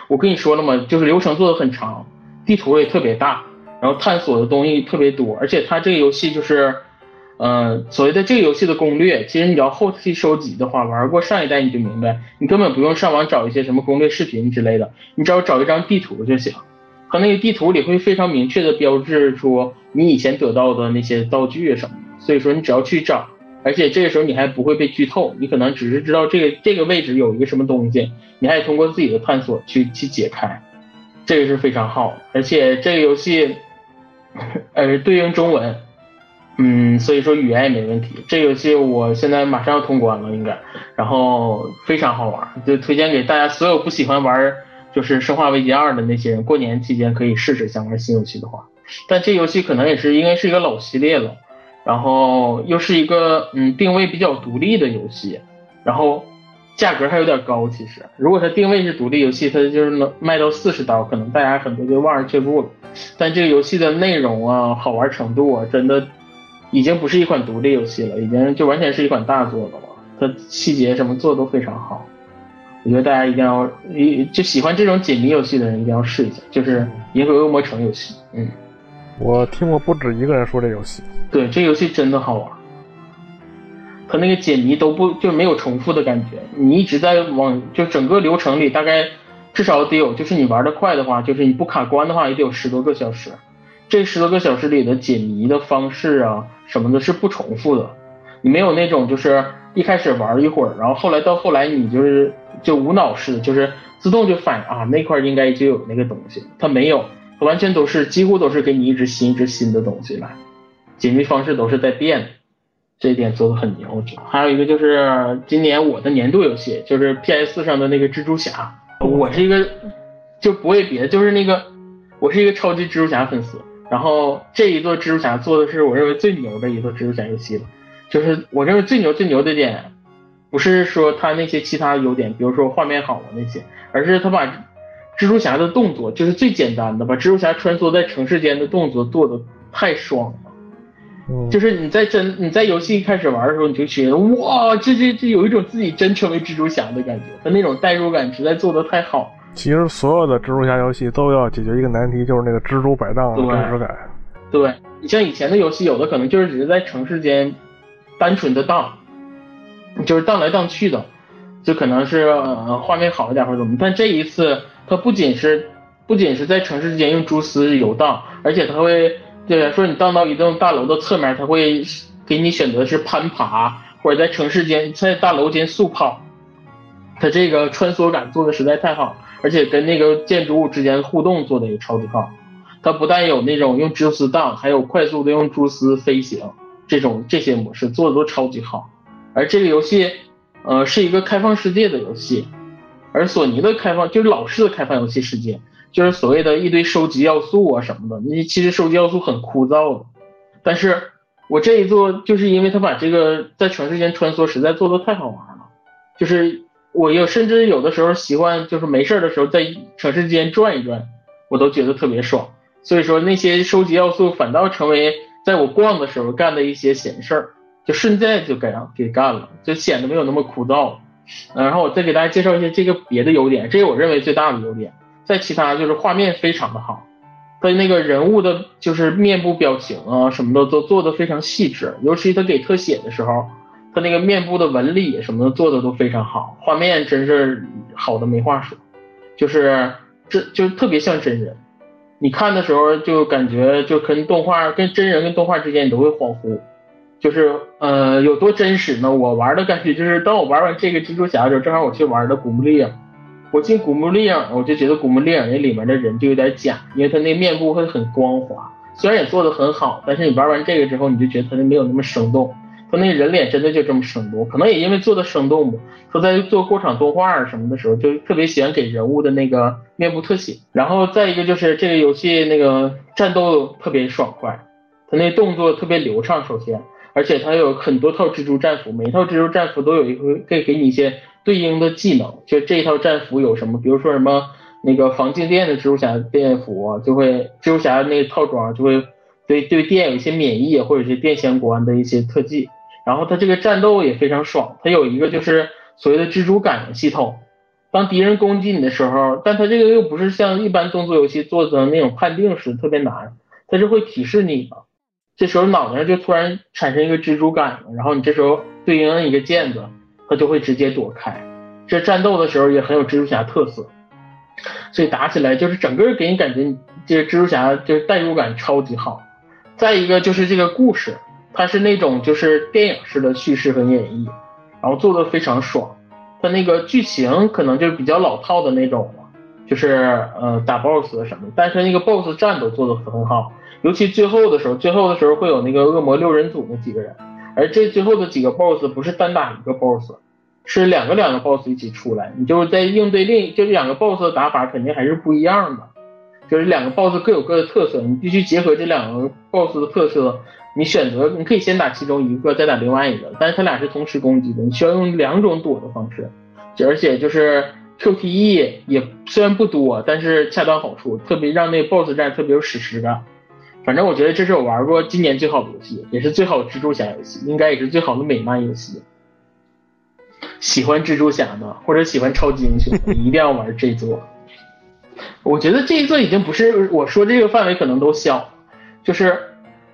我跟你说了嘛，就是流程做的很长，地图也特别大，然后探索的东西特别多，而且它这个游戏就是，呃，所谓的这个游戏的攻略，其实你要后期收集的话，玩过上一代你就明白，你根本不用上网找一些什么攻略视频之类的，你只要找一张地图就行。它那个地图里会非常明确的标志出你以前得到的那些道具什么的，所以说你只要去找，而且这个时候你还不会被剧透，你可能只是知道这个这个位置有一个什么东西，你还得通过自己的探索去去解开，这个是非常好，而且这个游戏，呃，对应中文，嗯，所以说语言也没问题。这个游戏我现在马上要通关了，应该，然后非常好玩，就推荐给大家所有不喜欢玩。就是《生化危机二》的那些人，过年期间可以试试，想玩新游戏的话。但这游戏可能也是因为是一个老系列了，然后又是一个嗯定位比较独立的游戏，然后价格还有点高。其实，如果它定位是独立游戏，它就是能卖到四十刀，可能大家很多就望而却步了。但这个游戏的内容啊，好玩程度啊，真的已经不是一款独立游戏了，已经就完全是一款大作了嘛。它细节什么做的都非常好。我觉得大家一定要，一就喜欢这种解谜游戏的人一定要试一下，就是《银河恶魔城》游戏。嗯，我听过不止一个人说这游戏。对，这游戏真的好玩。它那个解谜都不就没有重复的感觉，你一直在往就整个流程里大概至少得有，就是你玩的快的话，就是你不卡关的话，也得有十多个小时。这十多个小时里的解谜的方式啊什么的是不重复的，你没有那种就是一开始玩一会儿，然后后来到后来你就是。就无脑式的，就是自动就反啊，那块应该就有那个东西，它没有，完全都是几乎都是给你一直新一直新的东西来，解密方式都是在变的，这一点做的很牛。还有一个就是今年我的年度游戏，就是 PS 上的那个蜘蛛侠，我是一个就不为别的，就是那个我是一个超级蜘蛛侠粉丝，然后这一座蜘蛛侠做的是我认为最牛的一座蜘蛛侠游戏了，就是我认为最牛最牛的点。不是说他那些其他优点，比如说画面好啊那些，而是他把蜘蛛侠的动作，就是最简单的，把蜘蛛侠穿梭在城市间的动作做的太爽了。嗯，就是你在真你在游戏一开始玩的时候，你就觉得哇，这这这有一种自己真成为蜘蛛侠的感觉，他那种代入感实在做的太好。其实所有的蜘蛛侠游戏都要解决一个难题，就是那个蜘蛛摆荡的真实感。对你像以前的游戏，有的可能就是只是在城市间单纯的荡。就是荡来荡去的，就可能是呃画面好一点或者怎么，但这一次它不仅是不仅是在城市之间用蛛丝游荡，而且它会对说你荡到一栋大楼的侧面，它会给你选择是攀爬或者在城市间在大楼间速跑，它这个穿梭感做的实在太好，而且跟那个建筑物之间互动做的也超级好，它不但有那种用蛛丝荡，还有快速的用蛛丝飞行这种这些模式做的都超级好。而这个游戏，呃，是一个开放世界的游戏，而索尼的开放就是老式的开放游戏世界，就是所谓的一堆收集要素啊什么的，那其实收集要素很枯燥的。但是我这一做就是因为他把这个在城市间穿梭实在做的太好玩了，就是我有甚至有的时候习惯就是没事的时候在城市间转一转，我都觉得特别爽。所以说那些收集要素反倒成为在我逛的时候干的一些闲事儿。就顺带就给给干了，就显得没有那么枯燥了。然后我再给大家介绍一些这个别的优点，这是我认为最大的优点。在其他就是画面非常的好，他那个人物的就是面部表情啊什么的都做的非常细致，尤其他给特写的时候，他那个面部的纹理什么的做的都非常好，画面真是好的没话说，就是这就特别像真人，你看的时候就感觉就跟动画跟真人跟动画之间你都会恍惚。就是呃有多真实呢？我玩的感觉就是，当我玩完这个蜘蛛侠的时候，正好我去玩的古墓丽影。我进古墓丽影，我就觉得古墓丽影那里面的人就有点假，因为他那面部会很光滑，虽然也做的很好，但是你玩完这个之后，你就觉得他那没有那么生动。他那人脸真的就这么生动，可能也因为做的生动吧。说在做过场动画什么的时候，就特别喜欢给人物的那个面部特写。然后再一个就是这个游戏那个战斗特别爽快，他那动作特别流畅。首先，而且它有很多套蜘蛛战服，每一套蜘蛛战服都有一个可以给你一些对应的技能。就这一套战服有什么？比如说什么那个防静电的蜘蛛侠电服，就会蜘蛛侠那个套装就会对对电有一些免疫或者是电相关的一些特技。然后它这个战斗也非常爽，它有一个就是所谓的蜘蛛感应系统，当敌人攻击你的时候，但它这个又不是像一般动作游戏做的那种判定式特别难，它是会提示你的，这时候脑袋上就突然产生一个蜘蛛感应，然后你这时候对应一个键子，它就会直接躲开。这战斗的时候也很有蜘蛛侠特色，所以打起来就是整个给你感觉这个蜘蛛侠就是代入感超级好。再一个就是这个故事。它是那种就是电影式的叙事和演绎，然后做的非常爽。它那个剧情可能就是比较老套的那种了，就是呃打 boss 什么，但是那个 boss 战斗做的很好，尤其最后的时候，最后的时候会有那个恶魔六人组那几个人，而这最后的几个 boss 不是单打一个 boss，是两个两个 boss 一起出来，你就是在应对另就是两个 boss 的打法肯定还是不一样的，就是两个 boss 各有各的特色，你必须结合这两个 boss 的特色。你选择，你可以先打其中一个，再打另外一个，但是他俩是同时攻击的，你需要用两种躲的方式，而且就是 QTE 也虽然不多，但是恰到好处，特别让那 BOSS 战特别有史诗感。反正我觉得这是我玩过今年最好的游戏，也是最好的蜘蛛侠游戏，应该也是最好的美漫游戏。喜欢蜘蛛侠的或者喜欢超级英雄，你一定要玩这一座。我觉得这一座已经不是我说这个范围可能都小，就是。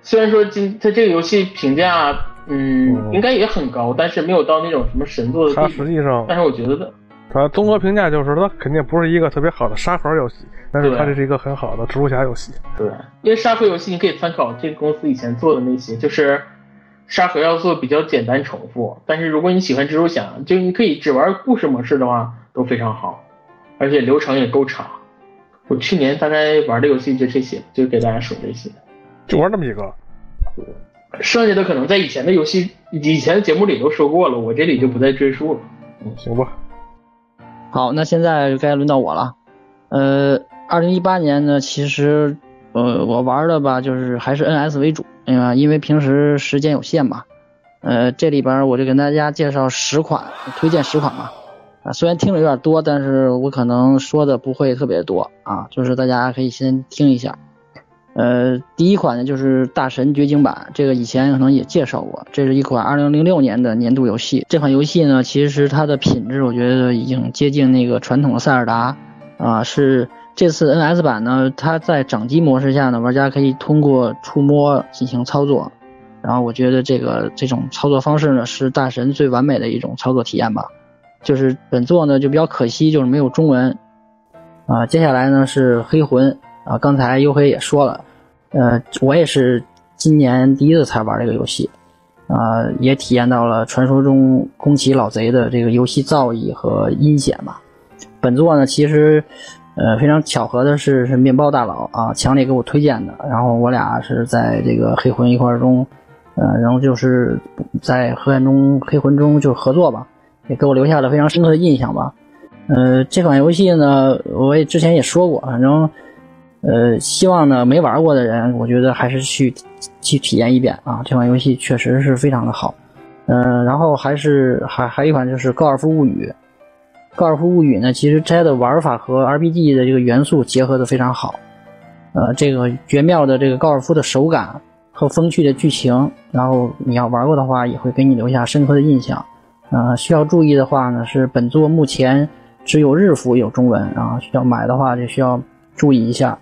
虽然说今它这个游戏评价，嗯，应该也很高，但是没有到那种什么神作的。它实际上，但是我觉得它综合评价就是它肯定不是一个特别好的沙盒游戏，但是它这是一个很好的蜘蛛侠游戏。对，因为沙盒游戏你可以参考这个公司以前做的那些，就是沙盒要素比较简单重复，但是如果你喜欢蜘蛛侠，就你可以只玩故事模式的话都非常好，而且流程也够长。我去年大概玩的游戏就这些，就给大家说这些。就玩那么几个，剩下的可能在以前的游戏、以前的节目里都说过了，我这里就不再赘述了。嗯，行吧。好，那现在该轮到我了。呃，二零一八年呢，其实呃我玩的吧，就是还是 NS 为主，啊，因为平时时间有限嘛。呃，这里边我就跟大家介绍十款，推荐十款吧。啊，虽然听着有点多，但是我可能说的不会特别多啊，就是大家可以先听一下。呃，第一款呢就是《大神绝境版》，这个以前可能也介绍过。这是一款2006年的年度游戏。这款游戏呢，其实它的品质我觉得已经接近那个传统的塞尔达啊。是这次 NS 版呢，它在掌机模式下呢，玩家可以通过触摸进行操作。然后我觉得这个这种操作方式呢，是大神最完美的一种操作体验吧。就是本作呢就比较可惜，就是没有中文啊。接下来呢是《黑魂》。啊，刚才优黑也说了，呃，我也是今年第一次才玩这个游戏，啊，也体验到了传说中宫崎老贼的这个游戏造诣和阴险吧。本作呢，其实，呃，非常巧合的是，是面包大佬啊强烈给我推荐的，然后我俩是在这个黑魂一块中，呃，然后就是在黑暗中黑魂中就合作吧，也给我留下了非常深刻的印象吧。呃，这款游戏呢，我也之前也说过，反正。呃，希望呢没玩过的人，我觉得还是去去体验一遍啊！这款游戏确实是非常的好。嗯，然后还是还还有一款就是《高尔夫物语》。《高尔夫物语》呢，其实它的玩法和 RPG 的这个元素结合的非常好。呃，这个绝妙的这个高尔夫的手感和风趣的剧情，然后你要玩过的话，也会给你留下深刻的印象。呃，需要注意的话呢，是本作目前只有日服有中文啊，需要买的话就需要注意一下。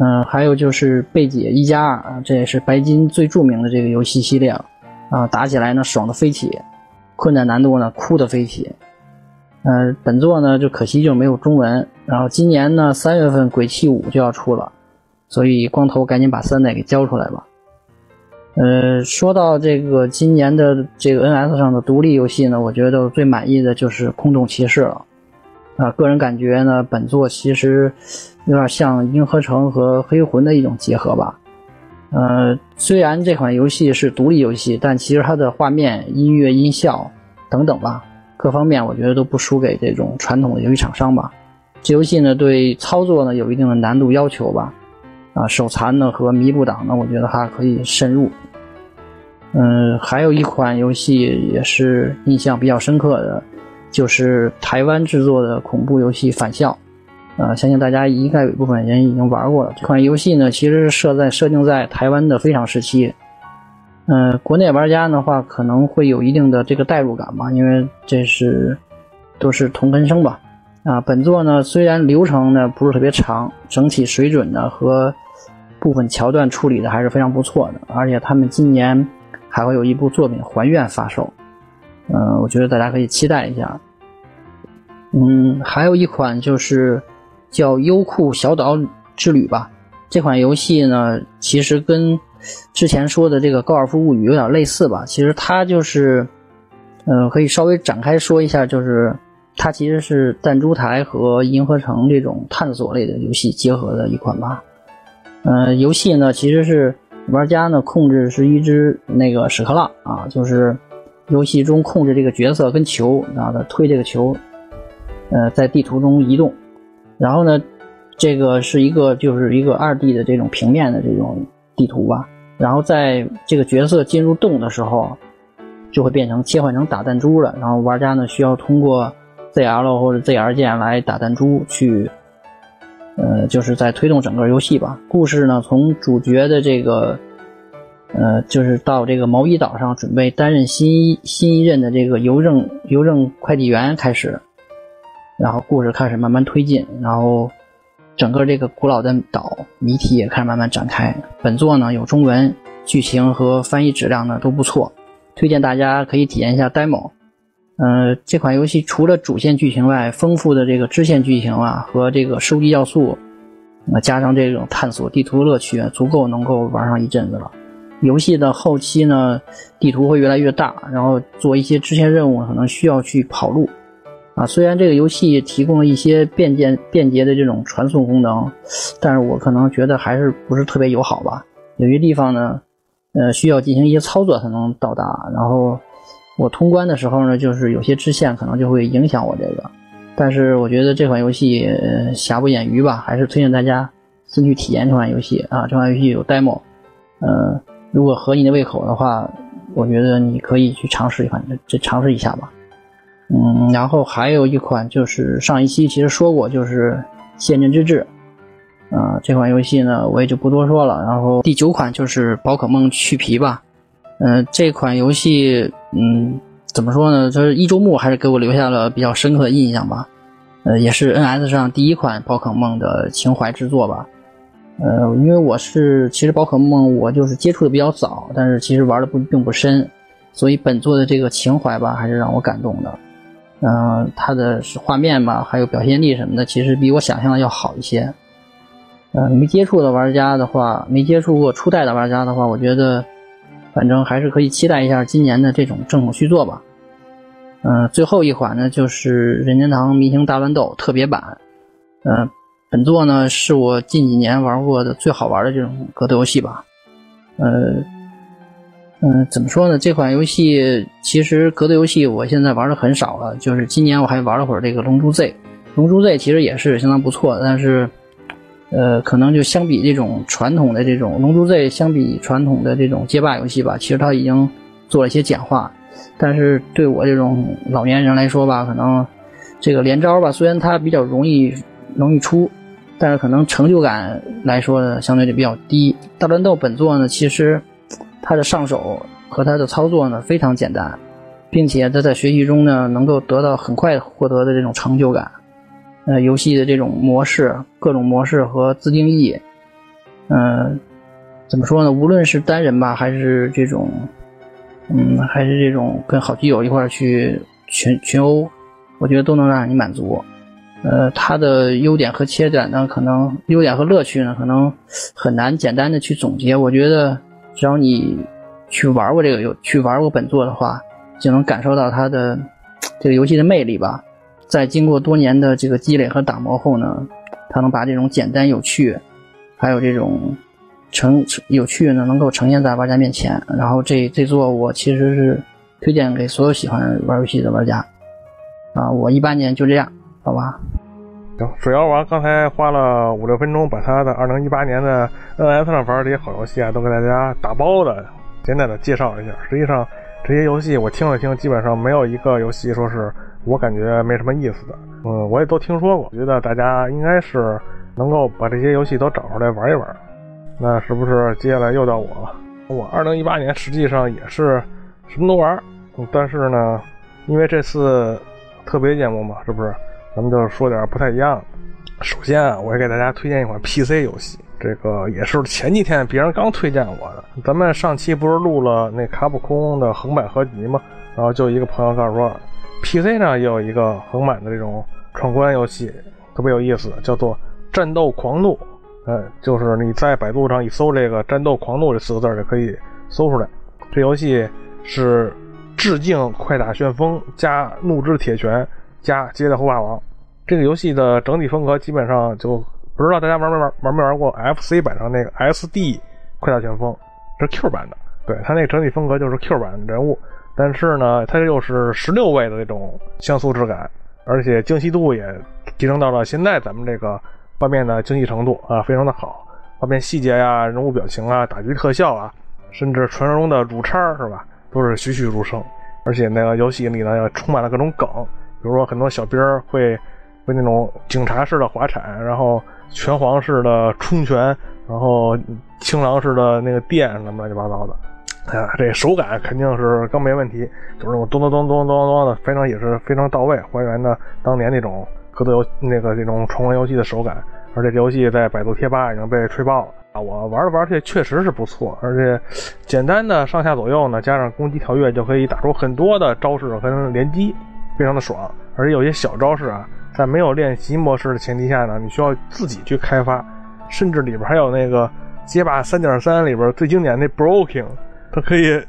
嗯，还有就是贝姐一加二啊，这也是白金最著名的这个游戏系列了啊，打起来呢爽的飞起，困难难度呢哭的飞起。嗯，本作呢就可惜就没有中文，然后今年呢三月份鬼泣五就要出了，所以光头赶紧把三代给交出来吧。呃，说到这个今年的这个 NS 上的独立游戏呢，我觉得最满意的就是空洞骑士了。啊，个人感觉呢，本作其实有点像《银河城》和《黑魂》的一种结合吧。呃，虽然这款游戏是独立游戏，但其实它的画面、音乐、音效等等吧，各方面我觉得都不输给这种传统的游戏厂商吧。这游戏呢，对操作呢有一定的难度要求吧，啊，手残呢和弥补档呢，我觉得还可以深入。嗯，还有一款游戏也是印象比较深刻的，就是台湾制作的恐怖游戏《返校》。呃，相信大家应该有一部分人已经玩过了。这款游戏呢，其实是设在设定在台湾的非常时期。嗯，国内玩家的话可能会有一定的这个代入感吧，因为这是都是同根生吧。啊，本作呢虽然流程呢不是特别长，整体水准呢和部分桥段处理的还是非常不错的，而且他们今年还会有一部作品还愿发售。嗯，我觉得大家可以期待一下。嗯，还有一款就是。叫优酷小岛之旅吧，这款游戏呢，其实跟之前说的这个高尔夫物语有点类似吧。其实它就是，嗯，可以稍微展开说一下，就是它其实是弹珠台和银河城这种探索类的游戏结合的一款吧。嗯，游戏呢，其实是玩家呢控制是一只那个屎壳郎啊，就是游戏中控制这个角色跟球，然后呢推这个球，呃，在地图中移动。然后呢，这个是一个就是一个二 D 的这种平面的这种地图吧。然后在这个角色进入洞的时候，就会变成切换成打弹珠了。然后玩家呢需要通过 ZL 或者 ZR 键来打弹珠，去呃就是在推动整个游戏吧。故事呢从主角的这个呃就是到这个毛衣岛上准备担任新一新一任的这个邮政邮政快递员开始。然后故事开始慢慢推进，然后整个这个古老的岛谜题也开始慢慢展开。本作呢有中文，剧情和翻译质量呢都不错，推荐大家可以体验一下 demo。呃，这款游戏除了主线剧情外，丰富的这个支线剧情啊和这个收集要素，呃加上这种探索地图的乐趣，足够能够玩上一阵子了。游戏的后期呢，地图会越来越大，然后做一些支线任务可能需要去跑路。啊，虽然这个游戏提供了一些便捷便捷的这种传送功能，但是我可能觉得还是不是特别友好吧。有些地方呢，呃，需要进行一些操作才能到达。然后我通关的时候呢，就是有些支线可能就会影响我这个。但是我觉得这款游戏瑕不掩瑜吧，还是推荐大家先去体验这款游戏啊。这款游戏有 demo，呃，如果合你的胃口的话，我觉得你可以去尝试一款，这尝试一下吧。嗯，然后还有一款就是上一期其实说过，就是《陷阵之志》啊，这款游戏呢我也就不多说了。然后第九款就是《宝可梦去皮》吧，嗯，这款游戏嗯怎么说呢？就是一周目还是给我留下了比较深刻的印象吧。呃，也是 NS 上第一款宝可梦的情怀之作吧。呃，因为我是其实宝可梦我就是接触的比较早，但是其实玩的不并不深，所以本作的这个情怀吧还是让我感动的。嗯，它的画面吧，还有表现力什么的，其实比我想象的要好一些。嗯，没接触的玩家的话，没接触过初代的玩家的话，我觉得，反正还是可以期待一下今年的这种正统续作吧。嗯，最后一款呢，就是任天堂明星大乱斗特别版。嗯，本作呢是我近几年玩过的最好玩的这种格斗游戏吧。呃。嗯，怎么说呢？这款游戏其实格斗游戏我现在玩的很少了。就是今年我还玩了会儿这个《龙珠 Z》，《龙珠 Z》其实也是相当不错，但是，呃，可能就相比这种传统的这种《龙珠 Z》，相比传统的这种街霸游戏吧，其实它已经做了一些简化。但是对我这种老年人来说吧，可能这个连招吧，虽然它比较容易容易出，但是可能成就感来说呢，相对就比较低。大乱斗本作呢，其实。它的上手和它的操作呢非常简单，并且它在学习中呢能够得到很快获得的这种成就感。呃，游戏的这种模式、各种模式和自定义，嗯，怎么说呢？无论是单人吧，还是这种，嗯，还是这种跟好基友一块去群群殴，我觉得都能让你满足。呃，它的优点和缺点呢，可能优点和乐趣呢，可能很难简单的去总结。我觉得。只要你去玩过这个游，去玩过本作的话，就能感受到它的这个游戏的魅力吧。在经过多年的这个积累和打磨后呢，它能把这种简单有趣，还有这种呈有趣呢，能够呈现在玩家面前。然后这这座我其实是推荐给所有喜欢玩游戏的玩家。啊，我一八年就这样，好吧。行，水妖王刚才花了五六分钟，把他的二零一八年的 NS 上玩的这些好游戏啊，都给大家打包的简单的介绍一下。实际上，这些游戏我听了听，基本上没有一个游戏说是我感觉没什么意思的。嗯，我也都听说过，觉得大家应该是能够把这些游戏都找出来玩一玩。那是不是接下来又到我了？我二零一八年实际上也是什么都玩，但是呢，因为这次特别节目嘛，是不是？咱们就是说点不太一样的。首先啊，我也给大家推荐一款 PC 游戏，这个也是前几天别人刚推荐我的。咱们上期不是录了那卡普空的横版合集吗？然后就一个朋友告诉说，PC 上也有一个横版的这种闯关游戏，特别有意思，叫做《战斗狂怒》。嗯，就是你在百度上一搜这个“战斗狂怒”这四个字就可以搜出来。这游戏是致敬《快打旋风》加《怒之铁拳》加《街道后霸王》。这个游戏的整体风格基本上就不知道大家玩没玩玩没玩过 FC 版上那个 SD 快打旋风，是 Q 版的。对它那个整体风格就是 Q 版的人物，但是呢，它又是十六位的那种像素质感，而且精细度也提升到了现在咱们这个画面的精细程度啊，非常的好。画面细节呀、人物表情啊、打击特效啊，甚至传说中的乳叉是吧，都是栩栩如生。而且那个游戏里呢，充满了各种梗，比如说很多小兵会。会那种警察式的滑铲，然后拳皇式的冲拳，然后青狼式的那个电什么乱七八糟的，哎呀，这手感肯定是更没问题，就是那种咚咚咚咚咚咚的，非常也是非常到位，还原的当年那种格斗游那个这种闯关游戏的手感。而且这游戏在百度贴吧已经被吹爆了啊！我玩着玩去确实是不错，而且简单的上下左右呢，加上攻击跳跃就可以打出很多的招式和连击，非常的爽。而且有些小招式啊。在没有练习模式的前提下呢，你需要自己去开发，甚至里边还有那个街霸三点三里边最经典那 Broken，它可以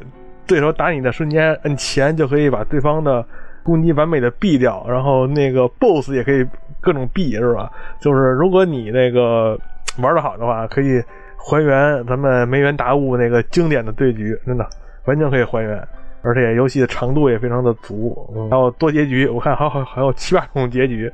对手打你的瞬间摁前就可以把对方的攻击完美的避掉，然后那个 BOSS 也可以各种避，是吧？就是如果你那个玩的好的话，可以还原咱们梅园达悟那个经典的对局，真的完全可以还原。而且游戏的长度也非常的足，还有多结局，我看还还还有七八种结局。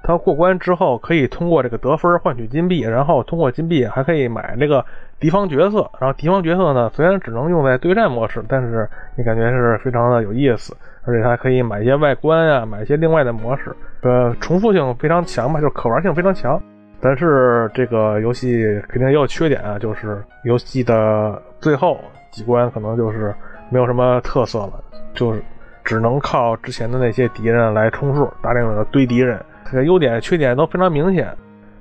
它过关之后可以通过这个得分换取金币，然后通过金币还可以买那个敌方角色。然后敌方角色呢，虽然只能用在对战模式，但是你感觉是非常的有意思。而且它可以买一些外观啊，买一些另外的模式，呃，重复性非常强吧，就是可玩性非常强。但是这个游戏肯定也有缺点啊，就是游戏的最后几关可能就是。没有什么特色了，就是只能靠之前的那些敌人来充数，大量的堆敌人。这个优点缺点都非常明显。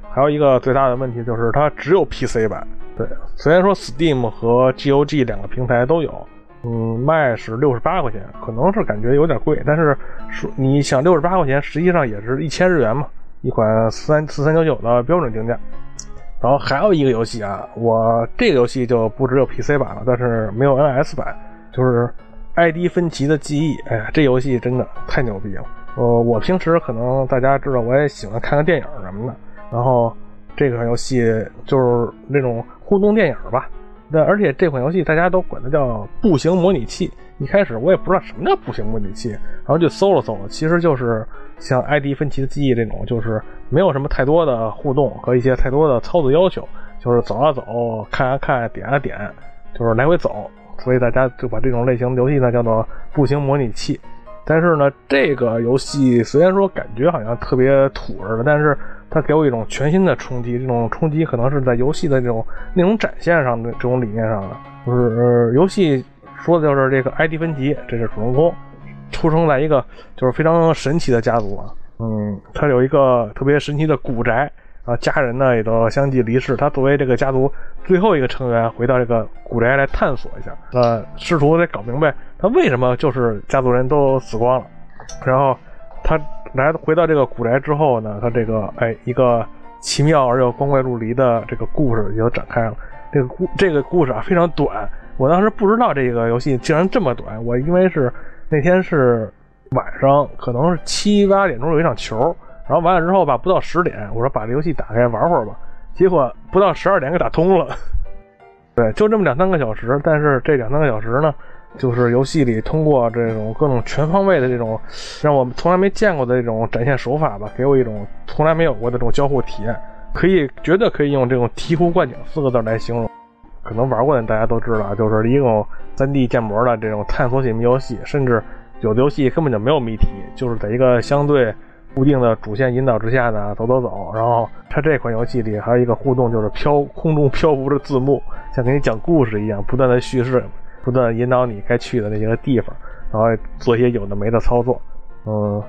还有一个最大的问题就是它只有 PC 版。对，虽然说 Steam 和 GOG 两个平台都有，嗯，卖是六十八块钱，可能是感觉有点贵，但是说你想六十八块钱，实际上也是一千日元嘛，一款四三四三九九的标准定价。然后还有一个游戏啊，我这个游戏就不只有 PC 版了，但是没有 NS 版。就是艾迪芬奇的记忆，哎呀，这游戏真的太牛逼了。呃，我平时可能大家知道，我也喜欢看看电影什么的。然后这款游戏就是那种互动电影吧。那而且这款游戏大家都管它叫步行模拟器。一开始我也不知道什么叫步行模拟器，然后就搜了搜，其实就是像艾迪芬奇的记忆这种，就是没有什么太多的互动和一些太多的操作要求，就是走啊走，看啊看，点啊点，就是来回走。所以大家就把这种类型的游戏呢叫做步行模拟器。但是呢，这个游戏虽然说感觉好像特别土似的，但是它给我一种全新的冲击。这种冲击可能是在游戏的这种内容展现上的这种理念上的。就是游戏说的就是这个埃迪芬奇，这是主人公，出生在一个就是非常神奇的家族啊。嗯，他有一个特别神奇的古宅。啊，家人呢也都相继离世。他作为这个家族最后一个成员，回到这个古宅来探索一下，呃，试图得搞明白他为什么就是家族人都死光了。然后他来回到这个古宅之后呢，他这个哎一个奇妙而又光怪陆离的这个故事也就展开了。这个故这个故事啊非常短，我当时不知道这个游戏竟然这么短。我因为是那天是晚上，可能是七八点钟有一场球。然后完了之后吧，不到十点，我说把这游戏打开玩会儿吧。结果不到十二点给打通了，(laughs) 对，就这么两三个小时，但是这两三个小时呢，就是游戏里通过这种各种全方位的这种让我们从来没见过的这种展现手法吧，给我一种从来没有过的这种交互体验，可以绝对可以用这种醍醐灌顶四个字来形容。可能玩过的大家都知道，就是一种三 D 建模的这种探索解谜游戏，甚至有的游戏根本就没有谜题，就是在一个相对固定的主线引导之下呢，走走走。然后它这款游戏里还有一个互动，就是飘空中漂浮着字幕，像给你讲故事一样，不断的叙事，不断引导你该去的那些个地方，然后做一些有的没的操作。嗯，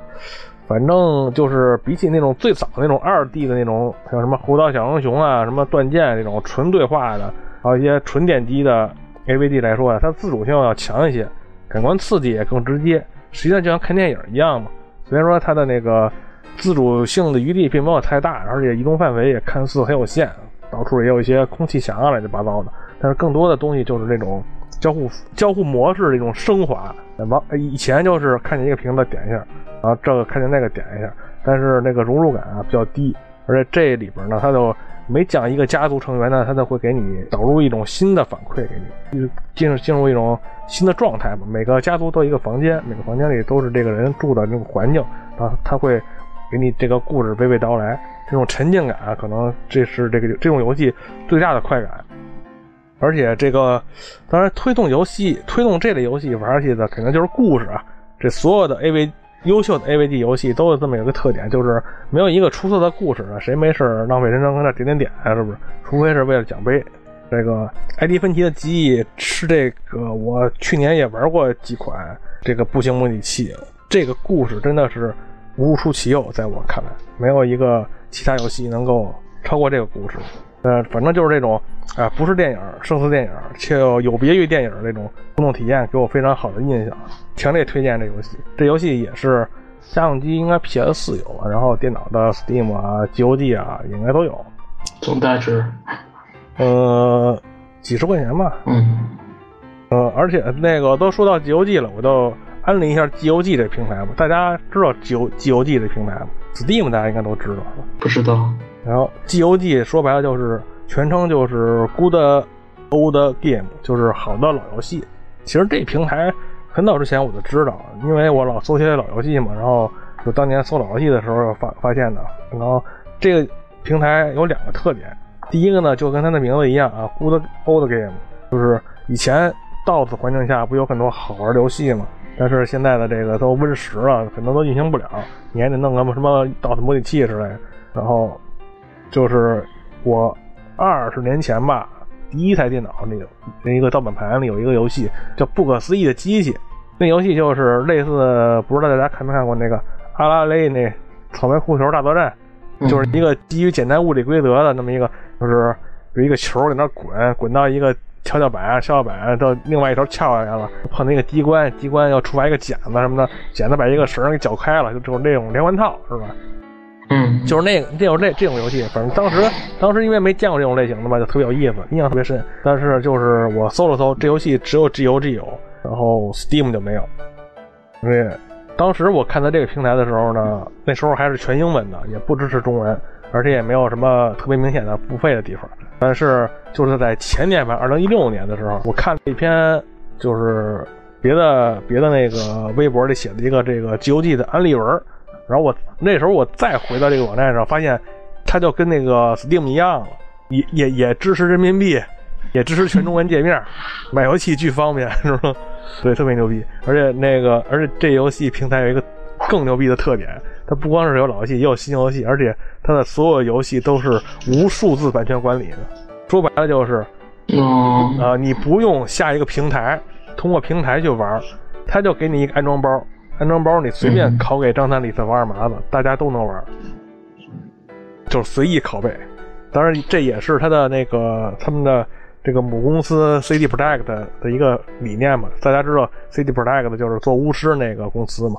反正就是比起那种最早那种二 D 的那种，像什么《胡桃小英雄》啊、什么《断剑》这种纯对话的。还有一些纯点击的 AVD 来说啊，它自主性要强一些，感官刺激也更直接，实际上就像看电影一样嘛。虽然说它的那个自主性的余地并没有太大，而且移动范围也看似很有限，到处也有一些空气墙啊乱七八糟的，但是更多的东西就是这种交互交互模式的一种升华。往以前就是看见一个瓶子点一下，然后这个看见那个点一下，但是那个融入感啊比较低，而且这里边呢它就。每讲一个家族成员呢，他都会给你导入一种新的反馈给你，进入进入一种新的状态嘛。每个家族都有一个房间，每个房间里都是这个人住的那种环境，啊，他会给你这个故事娓娓道来，这种沉浸感啊可能这是这个这种游戏最大的快感。而且这个当然推动游戏推动这类游戏玩下去的肯定就是故事啊，这所有的 AV。优秀的 AVG 游戏都有这么一个特点，就是没有一个出色的故事啊，谁没事浪费人生搁那点点点啊，是不是？除非是为了奖杯。这个艾迪芬奇的记忆是这个，我去年也玩过几款这个步行模拟器，这个故事真的是无出其右，在我看来，没有一个其他游戏能够超过这个故事。呃，反正就是这种啊，不是电影，胜似电影，却又有别于电影这种互动体验，给我非常好的印象，强烈推荐这游戏。这游戏也是家用机应该 PS 四有，然后电脑的 Steam 啊、GOG 啊应该都有。总价值？呃，几十块钱吧。嗯。呃，而且那个都说到 GOG 了，我就安利一下 GOG 这平台吧。大家知道 GOG 这平台吗？Steam 大家应该都知道。不知道。然后 GOG 说白了就是全称就是 Good Old Game，就是好的老游戏。其实这平台很早之前我就知道，因为我老搜些老游戏嘛。然后就当年搜老游戏的时候发发现的。然后这个平台有两个特点，第一个呢就跟它的名字一样啊，Good Old Game，就是以前 DOS 环境下不有很多好玩的游戏嘛。但是现在的这个都 Win 十了，很多都运行不了，你还得弄个什么 DOS 模拟器之类。然后。就是我二十年前吧，第一台电脑那个那一个盗版盘里有一个游戏叫《不可思议的机器》，那游戏就是类似，不知道大家看没看过那个阿拉蕾那草莓护球大作战，就是一个基于简单物理规则的那么一个，就是有一个球在那滚，滚到一个跷跷板，跷跷板到另外一头翘下来了，碰那个机关，机关要触发一个剪子什么的，剪子把一个绳给绞开了，就就是那种连环套，是吧？嗯，就是那个，这种这这种游戏，反正当时当时因为没见过这种类型的吧，就特别有意思，印象特别深。但是就是我搜了搜，这游戏只有 GOG 有，然后 Steam 就没有。因为当时我看到这个平台的时候呢，那时候还是全英文的，也不支持中文，而且也没有什么特别明显的付费的地方。但是就是在前年吧，二零一六年的时候，我看了一篇就是别的别的那个微博里写的一个这个 GOG 的安利文。然后我那时候我再回到这个网站上，发现它就跟那个 Steam 一样了，也也也支持人民币，也支持全中文界面，买游戏巨方便，是吧？对，特别牛逼。而且那个，而且这游戏平台有一个更牛逼的特点，它不光是有老游戏，也有新游戏，而且它的所有游戏都是无数字版权管理的。说白了就是，啊，你不用下一个平台，通过平台去玩，它就给你一个安装包。安装包你随便拷给张三李四王二麻子，大家都能玩，就是随意拷贝。当然，这也是他的那个他们的这个母公司 CD Projekt 的一个理念嘛。大家知道 CD Projekt 就是做巫师那个公司嘛，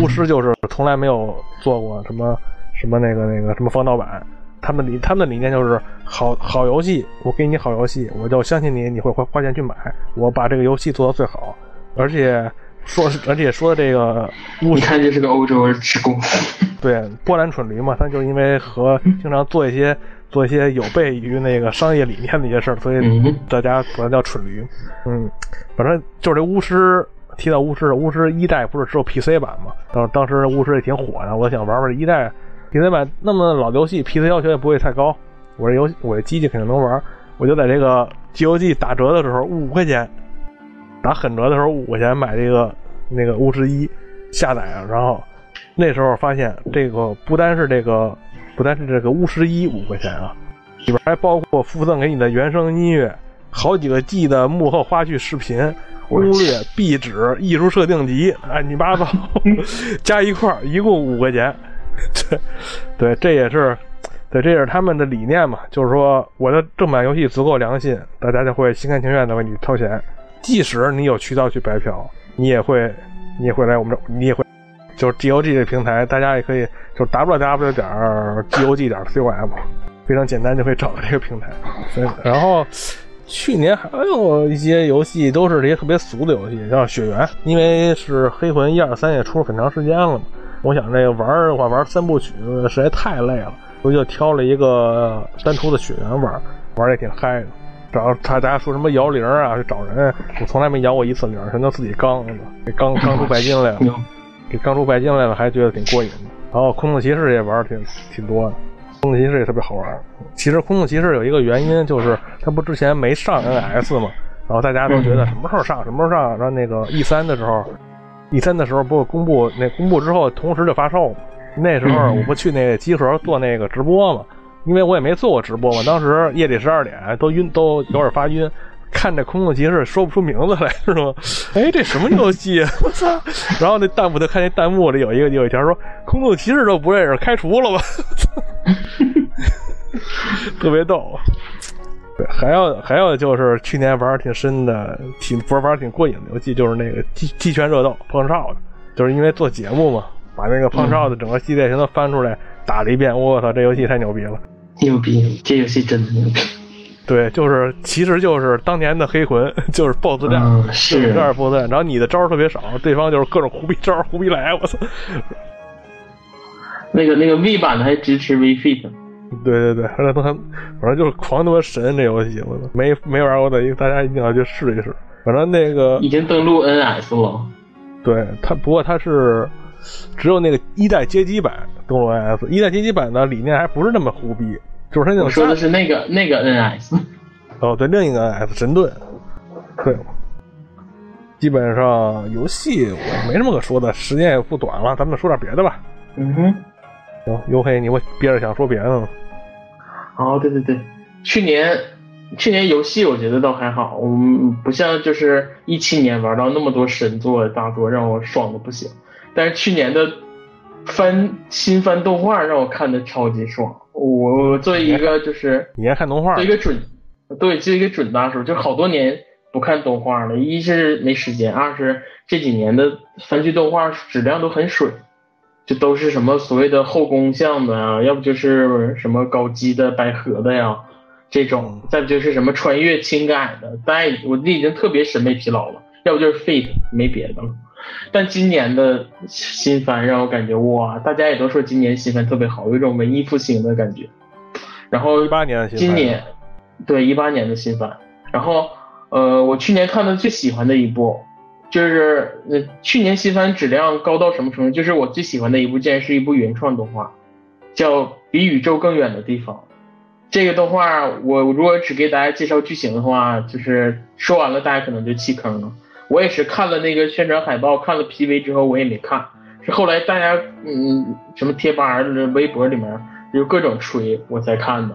巫师就是从来没有做过什么什么那个那个什么防盗版。他们理他们的理念就是好好游戏，我给你好游戏，我就相信你，你会花花钱去买，我把这个游戏做到最好，而且。说，而且说这个，你看这是个欧洲职工，(laughs) 对，波兰蠢驴嘛，他就因为和经常做一些做一些有悖于那个商业理念的一些事儿，所以嗯大家管它叫蠢驴。嗯，反正就是这巫师。提到巫师，巫师一代不是只有 PC 版嘛？当当时巫师也挺火的，我想玩玩一代 PC 版那么老的游戏，PC 要求也不会太高，我这游戏我这机器肯定能玩。我就在这个 GOG 打折的时候五块钱，打狠折的时候五块钱买这个那个巫师一下载啊，然后那时候发现这个不单是这个不单是这个巫师一五块钱啊，里边还包括附赠给你的原声音乐，好几个 G 的幕后花絮视频。攻略、壁纸、艺术设定集，乱七八糟加一块儿，一共五块钱。(laughs) 对，对，这也是，对，这也是他们的理念嘛。就是说，我的正版游戏足够良心，大家就会心甘情愿的为你掏钱。即使你有渠道去白嫖，你也会，你也会来我们这，你也会，就是 G O G 这平台，大家也可以，就 W W 点 G O G 点 C O M，非常简单就可以找到这个平台。然后。去年还有一些游戏都是这些特别俗的游戏，像《雪原》，因为是《黑魂》一二三也出了很长时间了嘛。我想这个玩的话，玩三部曲实在太累了，我就挑了一个单出的《雪原》玩，玩也挺嗨的。找他大家说什么摇铃啊，去找人，我从来没摇过一次铃，全都自己刚的，给刚刚出白金来了，给刚出白金来了，还觉得挺过瘾的。然后《空洞骑士》也玩挺挺多的。空洞骑士也特别好玩。其实空洞骑士有一个原因，就是它不之前没上 NS 嘛，然后大家都觉得什么时候上，什么时候上。然后那个 E 三的时候，E 三的时候不公布那公布之后，同时就发售嘛。那时候我不去那个集合做那个直播嘛，因为我也没做过直播嘛。当时夜里十二点都晕，都有点发晕。看这空洞骑士说不出名字来，是吗？(laughs) 哎，这什么游戏？(laughs) 我操！然后那弹幕就看那弹幕里有一个有一条说空洞骑士都不认识，开除了吧？(laughs) 特别逗。对，还有还有就是去年玩挺深的，挺不是玩挺过瘾的游戏，就是那个鸡鸡拳热斗碰少的，就是因为做节目嘛，把那个碰少的整个系列全都翻出来打了一遍。我操，这游戏太牛逼了！牛逼，这游戏真的牛逼。对，就是其实就是当年的黑魂，(laughs) 就是 BOSS 战，是这样 BOSS 战。然后你的招特别少，对方就是各种胡逼招胡逼来，我操！那个那个 V 版的还支持 V Fit。对对对，反正反正就是狂他妈神这游戏，我操！没没玩过的，大家一定要去试一试。反正那个已经登录 NS 了。对它，不过它是只有那个一代街机版登录 NS，一代街机版的理念还不是那么胡逼。就是他那种说的是那个那个 NS，哦，对，另一个 NS 神盾，对，基本上游戏我没什么可说的，时间也不短了，咱们说点别的吧。嗯哼，行，黝黑，你会憋着想说别的吗？哦，对对对，去年去年游戏我觉得倒还好，我们不像就是一七年玩到那么多神作大作，让我爽的不行。但是去年的翻新番动画让我看的超级爽。我作为一个就是你爱看动画，作为一个准，对，作为一个准大叔，就好多年不看动画了。一是没时间，二是这几年的番剧动画质量都很水，就都是什么所谓的后宫向的啊，要不就是什么搞基的百合的呀这种，再不就是什么穿越情感的。但我这已经特别审美疲劳了，要不就是 Fate，没别的了。但今年的新番让我感觉哇，大家也都说今年新番特别好，有一种文艺复兴的感觉。然后一八年的新今年，对一八年的新番。然后呃，我去年看的最喜欢的一部，就是呃去年新番质量高到什么程度？就是我最喜欢的一部，竟然是一部原创动画，叫《比宇宙更远的地方》。这个动画我如果只给大家介绍剧情的话，就是说完了大家可能就弃坑了。我也是看了那个宣传海报，看了 PV 之后，我也没看。是后来大家嗯什么贴吧、微博里面有各种吹，我才看的。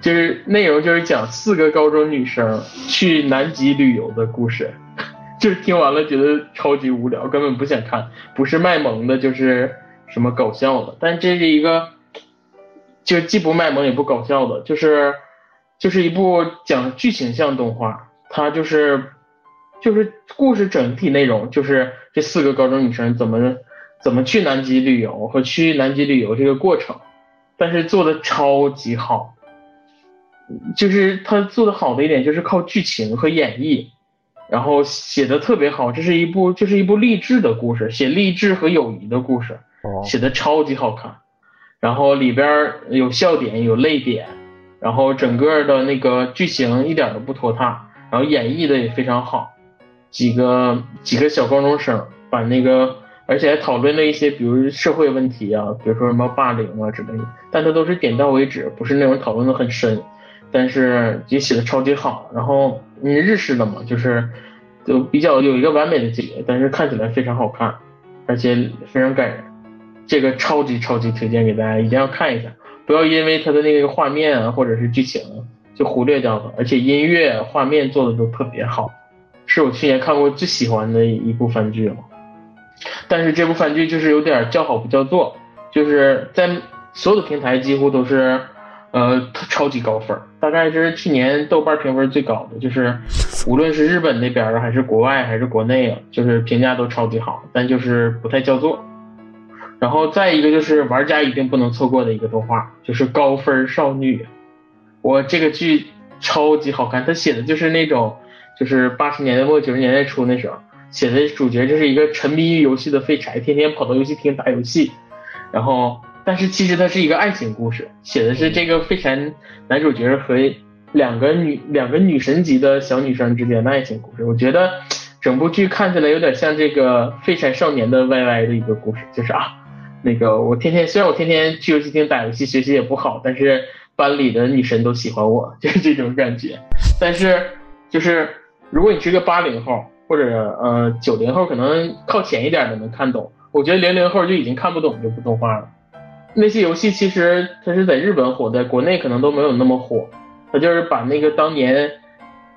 就是内容就是讲四个高中女生去南极旅游的故事，(laughs) 就是听完了觉得超级无聊，根本不想看。不是卖萌的，就是什么搞笑的。但这是一个，就既不卖萌也不搞笑的，就是就是一部讲剧情向动画，它就是。就是故事整体内容就是这四个高中女生怎么怎么去南极旅游和去南极旅游这个过程，但是做的超级好，就是他做的好的一点就是靠剧情和演绎，然后写的特别好。这是一部这是一部励志的故事，写励志和友谊的故事，写的超级好看。然后里边有笑点有泪点，然后整个的那个剧情一点都不拖沓，然后演绎的也非常好，几个几个小高中生把那个，而且还讨论了一些比如社会问题啊，比如说什么霸凌啊之类的，但他都是点到为止，不是那种讨论的很深，但是也写的超级好，然后嗯日式的嘛，就是就比较有一个完美的结局，但是看起来非常好看，而且非常感人，这个超级超级推荐给大家，一定要看一下。不要因为它的那个画面啊，或者是剧情就忽略掉了，而且音乐、画面做的都特别好，是我去年看过最喜欢的一部番剧了。但是这部番剧就是有点叫好不叫座，就是在所有的平台几乎都是呃超级高分，大概是去年豆瓣评分最高的，就是无论是日本那边的还是国外还是国内啊，就是评价都超级好，但就是不太叫座。然后再一个就是玩家一定不能错过的一个动画，就是《高分少女》。我这个剧超级好看，它写的就是那种，就是八十年代末九十年代初那时候写的主角就是一个沉迷于游戏的废柴，天天跑到游戏厅打游戏。然后，但是其实它是一个爱情故事，写的是这个废柴男主角和两个女两个女神级的小女生之间的爱情故事。我觉得整部剧看起来有点像这个废柴少年的 YY 的一个故事，就是啊。那个我天天虽然我天天去游戏厅打游戏，学习也不好，但是班里的女神都喜欢我，就是这种感觉。但是就是如果你是个八零后或者呃九零后，可能靠前一点的能看懂。我觉得零零后就已经看不懂这部动画了。那些游戏其实它是在日本火，在国内可能都没有那么火。它就是把那个当年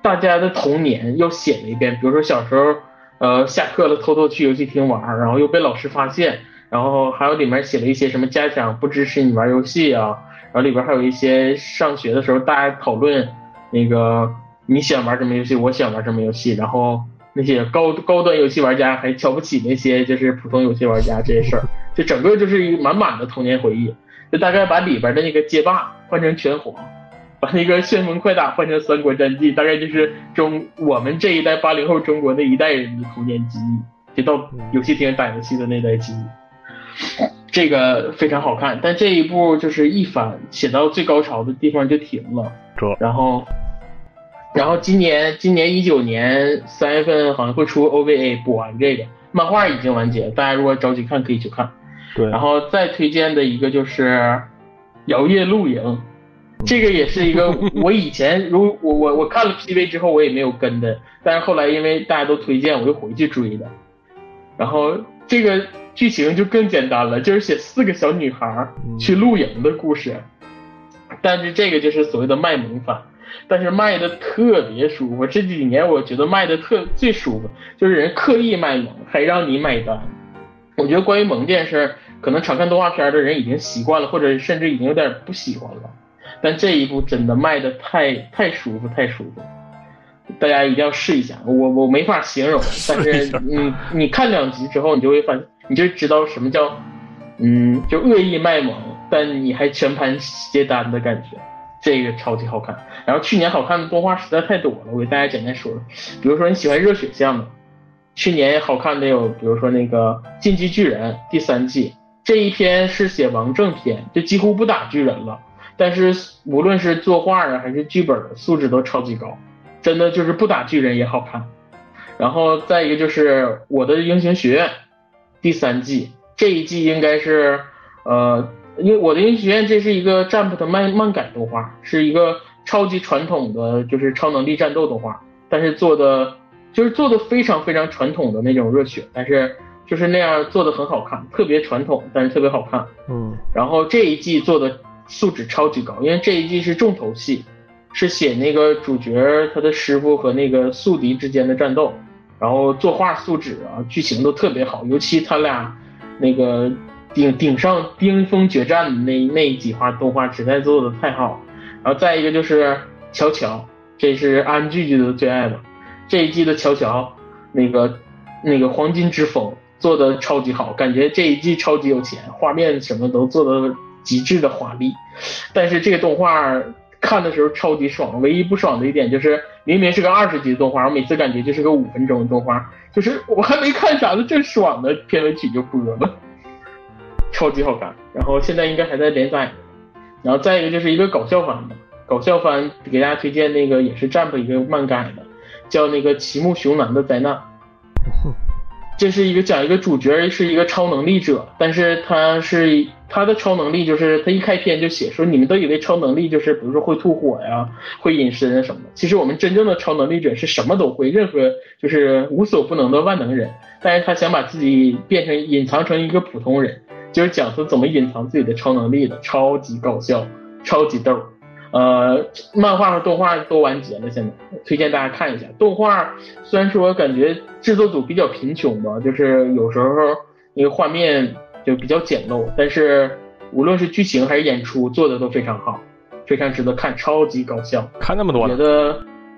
大家的童年又写了一遍，比如说小时候呃下课了偷偷去游戏厅玩，然后又被老师发现。然后还有里面写了一些什么家长不支持你玩游戏啊，然后里边还有一些上学的时候大家讨论那个你喜欢玩什么游戏，我喜欢玩什么游戏，然后那些高高端游戏玩家还瞧不起那些就是普通游戏玩家这些事儿，就整个就是一满满的童年回忆。就大概把里边的那个街霸换成拳皇，把那个旋风快打换成三国战记，大概就是中我们这一代八零后中国那一代人的童年记忆，就到游戏厅打游戏的那代记忆。这个非常好看，但这一部就是一反写到最高潮的地方就停了。然后，然后今年今年一九年三月份好像会出 OVA 补完这个漫画已经完结，大家如果着急看可以去看。对，然后再推荐的一个就是《摇曳露营》，这个也是一个 (laughs) 我以前如我我我看了 PV 之后我也没有跟的，但是后来因为大家都推荐，我又回去追的。然后这个。剧情就更简单了，就是写四个小女孩去露营的故事，但是这个就是所谓的卖萌番，但是卖的特别舒服。这几年我觉得卖的特最舒服，就是人刻意卖萌，还让你买单。我觉得关于萌这件事，可能常看动画片的人已经习惯了，或者甚至已经有点不喜欢了。但这一部真的卖的太太舒服，太舒服。大家一定要试一下，我我没法形容，(laughs) 但是你你看两集之后，你就会发现，你就知道什么叫，嗯，就恶意卖萌，但你还全盘接单的感觉，这个超级好看。然后去年好看的动画实在太多了，我给大家简单说说，比如说你喜欢热血向的，去年好看的有，比如说那个《进击巨人》第三季，这一篇是写王正篇，就几乎不打巨人了，但是无论是作画啊还是剧本的素质都超级高。真的就是不打巨人也好看，然后再一个就是我的英雄学院第三季这一季应该是呃，因为我的英雄学院这是一个 Jump 的漫漫改动画，是一个超级传统的就是超能力战斗动画，但是做的就是做的非常非常传统的那种热血，但是就是那样做的很好看，特别传统，但是特别好看。嗯，然后这一季做的素质超级高，因为这一季是重头戏。是写那个主角他的师傅和那个宿敌之间的战斗，然后作画素质啊，剧情都特别好，尤其他俩那个顶顶上巅峰决战的那那几画动画实在做的太好。然后再一个就是乔乔，这是安剧剧的最爱了。这一季的乔乔，那个那个黄金之风做的超级好，感觉这一季超级有钱，画面什么都做的极致的华丽。但是这个动画。看的时候超级爽，唯一不爽的一点就是明明是个二十集的动画，我每次感觉就是个五分钟的动画，就是我还没看啥呢，正爽的片尾曲就播了，超级好看。然后现在应该还在连载，然后再一个就是一个搞笑番嘛，搞笑番，给大家推荐那个也是 Jump 一个漫改的，叫那个《齐木熊男的灾难》。这是一个讲一个主角是一个超能力者，但是他是他的超能力就是他一开篇就写说你们都以为超能力就是比如说会吐火呀、会隐身什么，其实我们真正的超能力者是什么都会，任何就是无所不能的万能人，但是他想把自己变成隐藏成一个普通人，就是讲他怎么隐藏自己的超能力的，超级搞笑，超级逗。呃，漫画和动画都完结了，现在推荐大家看一下。动画虽然说感觉制作组比较贫穷吧，就是有时候那个画面就比较简陋，但是无论是剧情还是演出做的都非常好，非常值得看，超级搞笑。看那么多觉得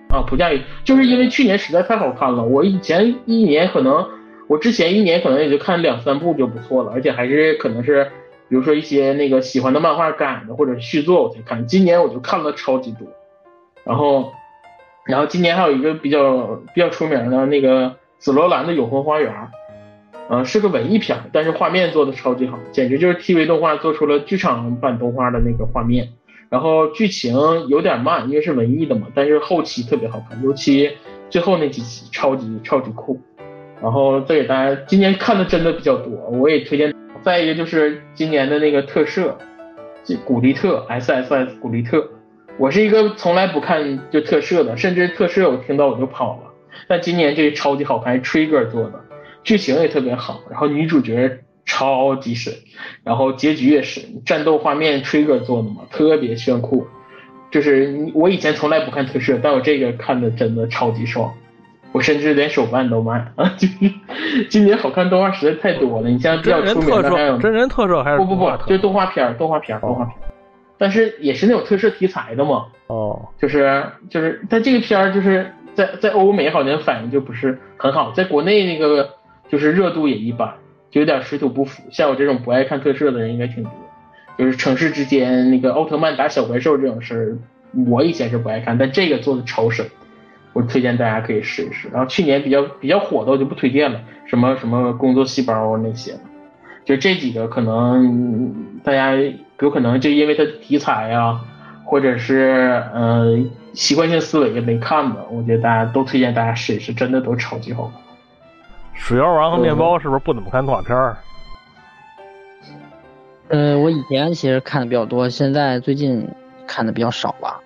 啊，普价就是因为去年实在太好看了，我以前一年可能，我之前一年可能也就看两三部就不错了，而且还是可能是。比如说一些那个喜欢的漫画改的或者续作我才看，今年我就看了超级多，然后，然后今年还有一个比较比较出名的那个紫罗兰的永恒花园，呃是个文艺片，但是画面做的超级好，简直就是 TV 动画做出了剧场版动画的那个画面，然后剧情有点慢，因为是文艺的嘛，但是后期特别好看，尤其最后那几集超级超级酷，然后再给大家今年看的真的比较多，我也推荐。再一个就是今年的那个特摄，古力特 S S S 古力特，我是一个从来不看就特摄的，甚至特摄我听到我就跑了。但今年这个超级好看，Trigger 做的，剧情也特别好，然后女主角超级神，然后结局也是，战斗画面 Trigger 做的嘛，特别炫酷。就是我以前从来不看特摄，但我这个看的真的超级爽。我甚至连手办都买啊！(laughs) 就是今年好看动画实在太多了。你像比较出名的还有真人特摄还是不不不，就是动画片动画片动画片但是也是那种特摄题材的嘛。哦，就是就是，但这个片儿就是在在欧美好像反应就不是很好，在国内那个就是热度也一般，就有点水土不服。像我这种不爱看特摄的人应该挺多。就是城市之间那个奥特曼打小怪兽这种事儿，我以前是不爱看，但这个做的超神。我推荐大家可以试一试。然后去年比较比较火的我就不推荐了，什么什么工作细胞那些，就这几个可能大家有可能就因为它题材啊，或者是呃习惯性思维也没看吧，我觉得大家都推荐大家试一试，真的都超级好看。水妖王和面包是不是不怎么看动画片儿？呃，我以前其实看的比较多，现在最近看的比较少吧。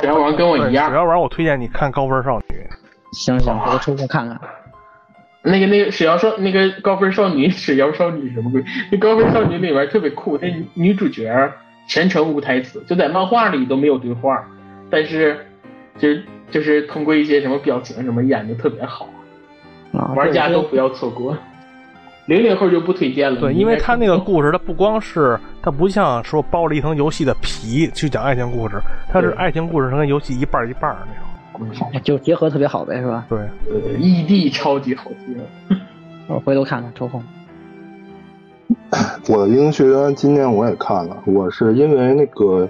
水妖王跟我一样。水妖王，我推荐你看《高分少女》。行行，我抽空看看。那个那个水妖少那个高分少女 (laughs) 水妖少女什么鬼？那高分少女里面特别酷，那女主角全程无台词，就在漫画里都没有对话，但是就就是通过一些什么表情什么演的特别好，玩家都不要错过。零零后就不推荐了。对，因为他那个故事，它不光是，它不像说包了一层游戏的皮去讲爱情故事，它是爱情故事跟游戏一半一半那种，就结合特别好呗，是吧？对对对，ED 超级好听，我回头看看抽空。(laughs) 我的英雄学院今年我也看了，我是因为那个，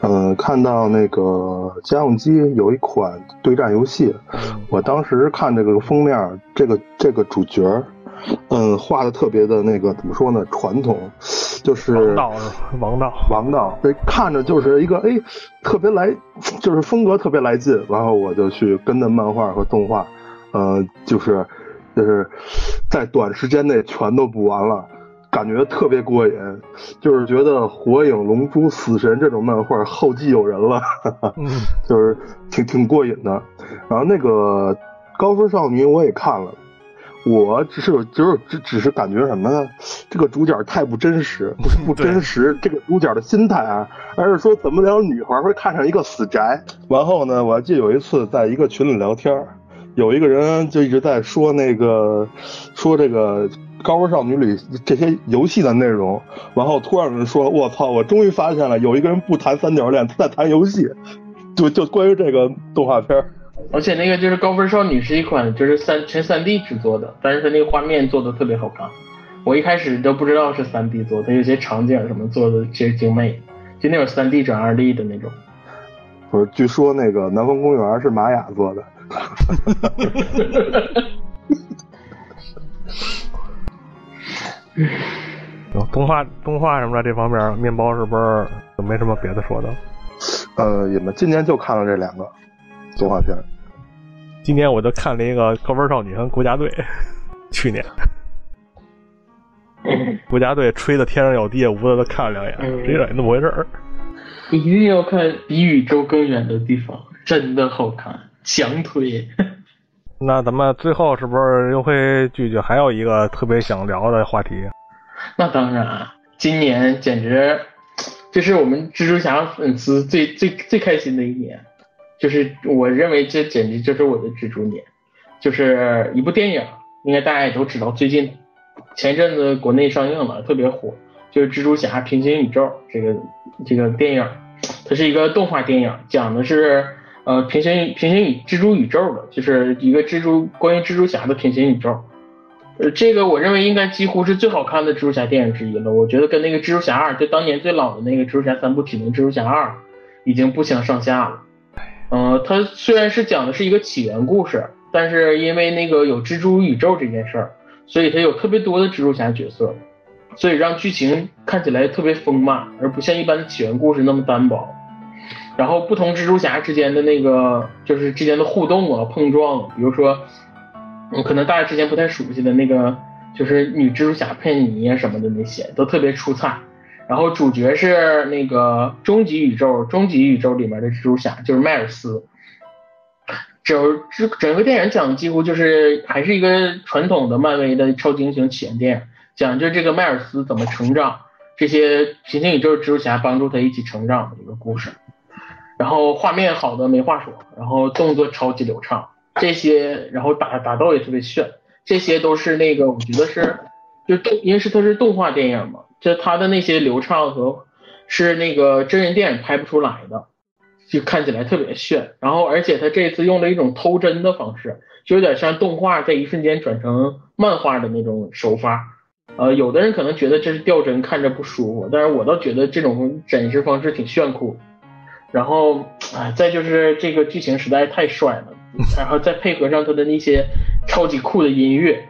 嗯，看到那个家用机有一款对战游戏，我当时看这个封面，这个这个主角。嗯，画的特别的那个怎么说呢？传统，就是王道，王道，王道。这看着就是一个哎，特别来，就是风格特别来劲。然后我就去跟着漫画和动画，呃，就是就是在短时间内全都补完了，感觉特别过瘾。就是觉得《火影》《龙珠》《死神》这种漫画后继有人了，(laughs) 就是挺挺过瘾的。然后那个高分少女我也看了。我只是就是只只是感觉什么呢？这个主角太不真实，不是不真实，这个主角的心态啊，而是说怎么聊女孩会看上一个死宅？然后呢，我还记得有一次在一个群里聊天，有一个人就一直在说那个说这个高分少女里这些游戏的内容，然后突然有人说：“我操，我终于发现了，有一个人不谈三角恋，他在谈游戏。”就就关于这个动画片。而且那个就是高分少女是一款就是三全三 D 制作的，但是它那个画面做的特别好看。我一开始都不知道是三 D 做的，有些场景什么做的其实精美，就那种三 D 转二 D 的那种。不是，据说那个南方公园是玛雅做的。(laughs) 动画动画什么的这方面，面包是不是没什么别的说的？呃，也没，今年就看了这两个动画片。今年我就看了一个《高分少女》和《国家队》，(laughs) 去年。(laughs) 国家队吹的天上有地，无的都看了两眼，这有点那么回事儿。一定要看比宇宙更远的地方，真的好看，强推。(laughs) 那咱们最后是不是又会聚聚？还有一个特别想聊的话题？那当然，今年简直这是我们蜘蛛侠粉丝最最最开心的一年，就是我认为这简直就是我的蜘蛛年，就是一部电影，应该大家也都知道，最近。前一阵子国内上映了，特别火，就是《蜘蛛侠：平行宇宙》这个这个电影，它是一个动画电影，讲的是呃平行平行宇蜘蛛宇宙的，就是一个蜘蛛关于蜘蛛侠的平行宇宙。呃，这个我认为应该几乎是最好看的蜘蛛侠电影之一了。我觉得跟那个《蜘蛛侠二》就当年最老的那个《蜘蛛侠三部曲》的《蜘蛛侠二》已经不相上下了。嗯，它虽然是讲的是一个起源故事，但是因为那个有蜘蛛宇宙这件事儿。所以它有特别多的蜘蛛侠角色，所以让剧情看起来特别丰满，而不像一般的起源故事那么单薄。然后不同蜘蛛侠之间的那个就是之间的互动啊、碰撞，比如说，嗯，可能大家之前不太熟悉的那个就是女蜘蛛侠佩妮啊什么的那些都特别出彩。然后主角是那个终极宇宙、终极宇宙里面的蜘蛛侠，就是迈尔斯。整整整个电影讲的几乎就是还是一个传统的漫威的超级英雄起源电影，讲就这个迈尔斯怎么成长，这些平行宇宙蜘蛛侠帮助他一起成长的一个故事。然后画面好的没话说，然后动作超级流畅，这些然后打打斗也特别炫，这些都是那个我觉得是就动，因为是它是动画电影嘛，就他的那些流畅和是那个真人电影拍不出来的。就看起来特别炫，然后而且他这次用了一种偷帧的方式，就有点像动画在一瞬间转成漫画的那种手法。呃，有的人可能觉得这是掉帧，看着不舒服，但是我倒觉得这种展示方式挺炫酷。然后，哎，再就是这个剧情实在太帅了，(laughs) 然后再配合上他的那些超级酷的音乐，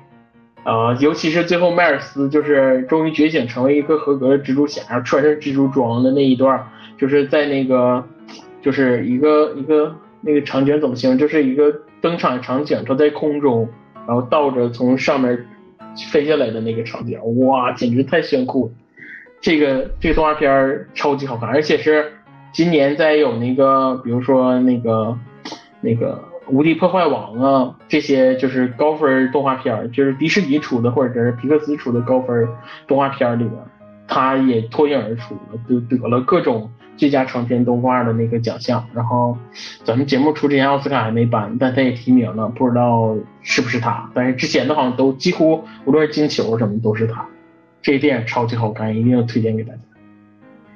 啊，尤其是最后迈尔斯就是终于觉醒成为一个合格的蜘蛛侠，穿上蜘蛛装的那一段，就是在那个。就是一个一个那个场景怎么形容？就是一个登场场景，他在空中，然后倒着从上面飞下来的那个场景，哇，简直太炫酷了！这个这个动画片超级好看，而且是今年在有那个，比如说那个那个无敌破坏王啊，这些就是高分动画片，就是迪士尼出的或者是皮克斯出的高分动画片里面，他也脱颖而出了，得了各种。最佳长篇动画的那个奖项，然后咱们节目出之前奥斯卡还没颁，但他也提名了，不知道是不是他。但是之前的好像都几乎无论是金球什么都是他。这电影超级好看，一定要推荐给大家。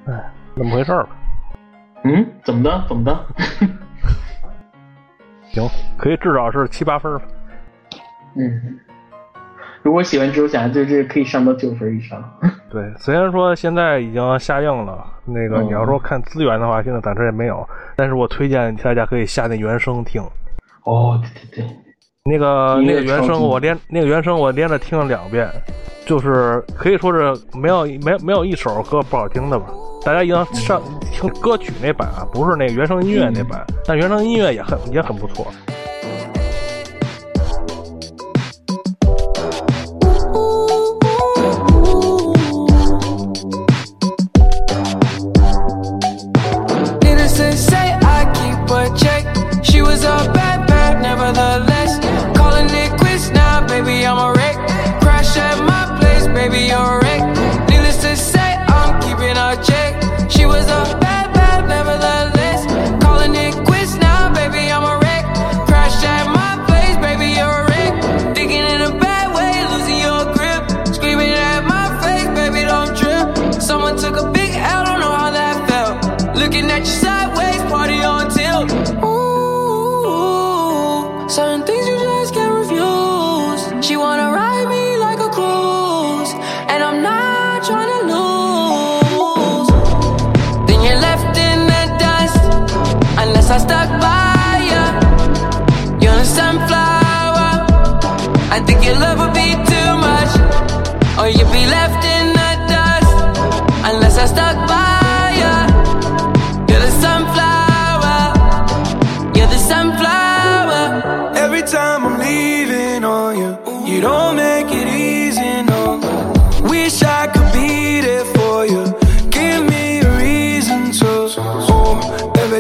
哎，怎么回事？嗯，怎么的？怎么的？行，可以至少是七八分吧。嗯。如果喜欢蜘蛛侠，就是可以上到九分以上。(laughs) 对，虽然说现在已经下映了，那个你要说看资源的话，现在暂时也没有。但是我推荐大家可以下那原声听。哦，对对对，那个那个原声我连那个原声我连着听了两遍，就是可以说是没有没没有一首歌不好听的吧。大家一定要上听歌曲那版啊，不是那个原声音乐那版，但原声音乐也很也很不错。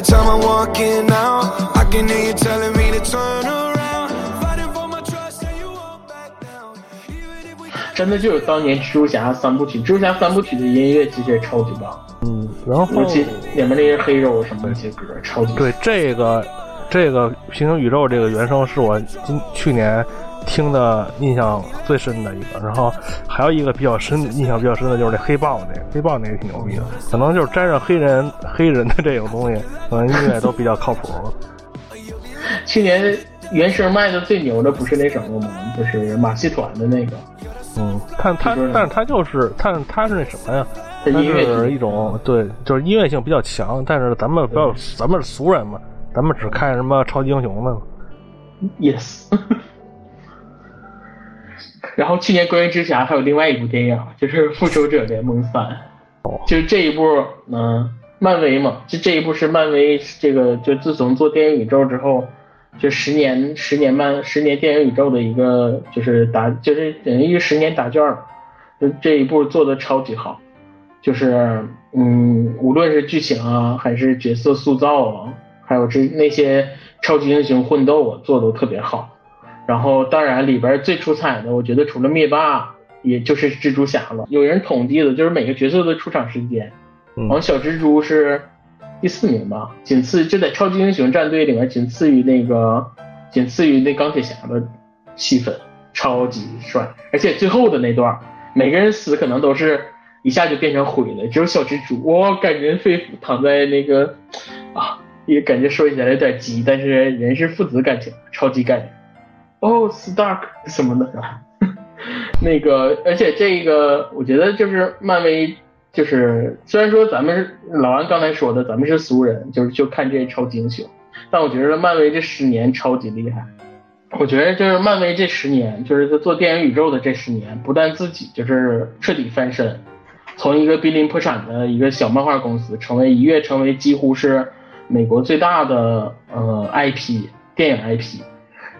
Time I'm walking out, I can hear you telling me to turn around. Fighting for my trust, and you won't back down. Even if we 真的就是当年蜘蛛侠三部曲，蜘蛛侠三部曲的音乐其实也超级棒，嗯，然后尤其里面那些黑肉什么那些歌，超级对这个这个平行宇宙这个原声是我今去年听的印象最深的一个，然后还有一个比较深印象比较深的就是那黑豹那个，黑豹那个挺牛逼的，可能就是沾上黑人黑人的这种东西，可能音乐都比较靠谱。(laughs) 去年原声卖的最牛的不是那什么吗？就是马戏团的那个，嗯，但他但是他就是但他是那什么呀？它它音乐是一种对，就是音乐性比较强，但是咱们不要，咱们是俗人嘛，咱们只看什么超级英雄的。Yes。然后去年关于蜘蛛侠还有另外一部电影，就是《复仇者联盟三》，哦就是这一部，嗯、漫威嘛，就这一部是漫威这个，就自从做电影宇宙之后，就十年十年漫十年电影宇宙的一个就是答，就是等于十年答卷儿，就这一部做的超级好，就是嗯，无论是剧情啊，还是角色塑造啊，还有这那些超级英雄混斗啊，做的都特别好。然后当然里边最出彩的，我觉得除了灭霸，也就是蜘蛛侠了。有人统计的就是每个角色的出场时间，嗯好像小蜘蛛是第四名吧，仅次就在超级英雄战队里面仅次于那个仅次于那钢铁侠的戏份，超级帅。而且最后的那段，每个人死可能都是一下就变成灰了，只有小蜘蛛，我，感人肺腑，躺在那个啊，也感觉说起来有点急，但是人是父子感情，超级感人。哦，Stark 什么的，(laughs) 那个，而且这个，我觉得就是漫威，就是虽然说咱们老安刚才说的，咱们是俗人，就是就看这些超级英雄，但我觉得漫威这十年超级厉害。我觉得就是漫威这十年，就是在做电影宇宙的这十年，不但自己就是彻底翻身，从一个濒临破产的一个小漫画公司，成为一跃成为几乎是美国最大的呃 IP 电影 IP。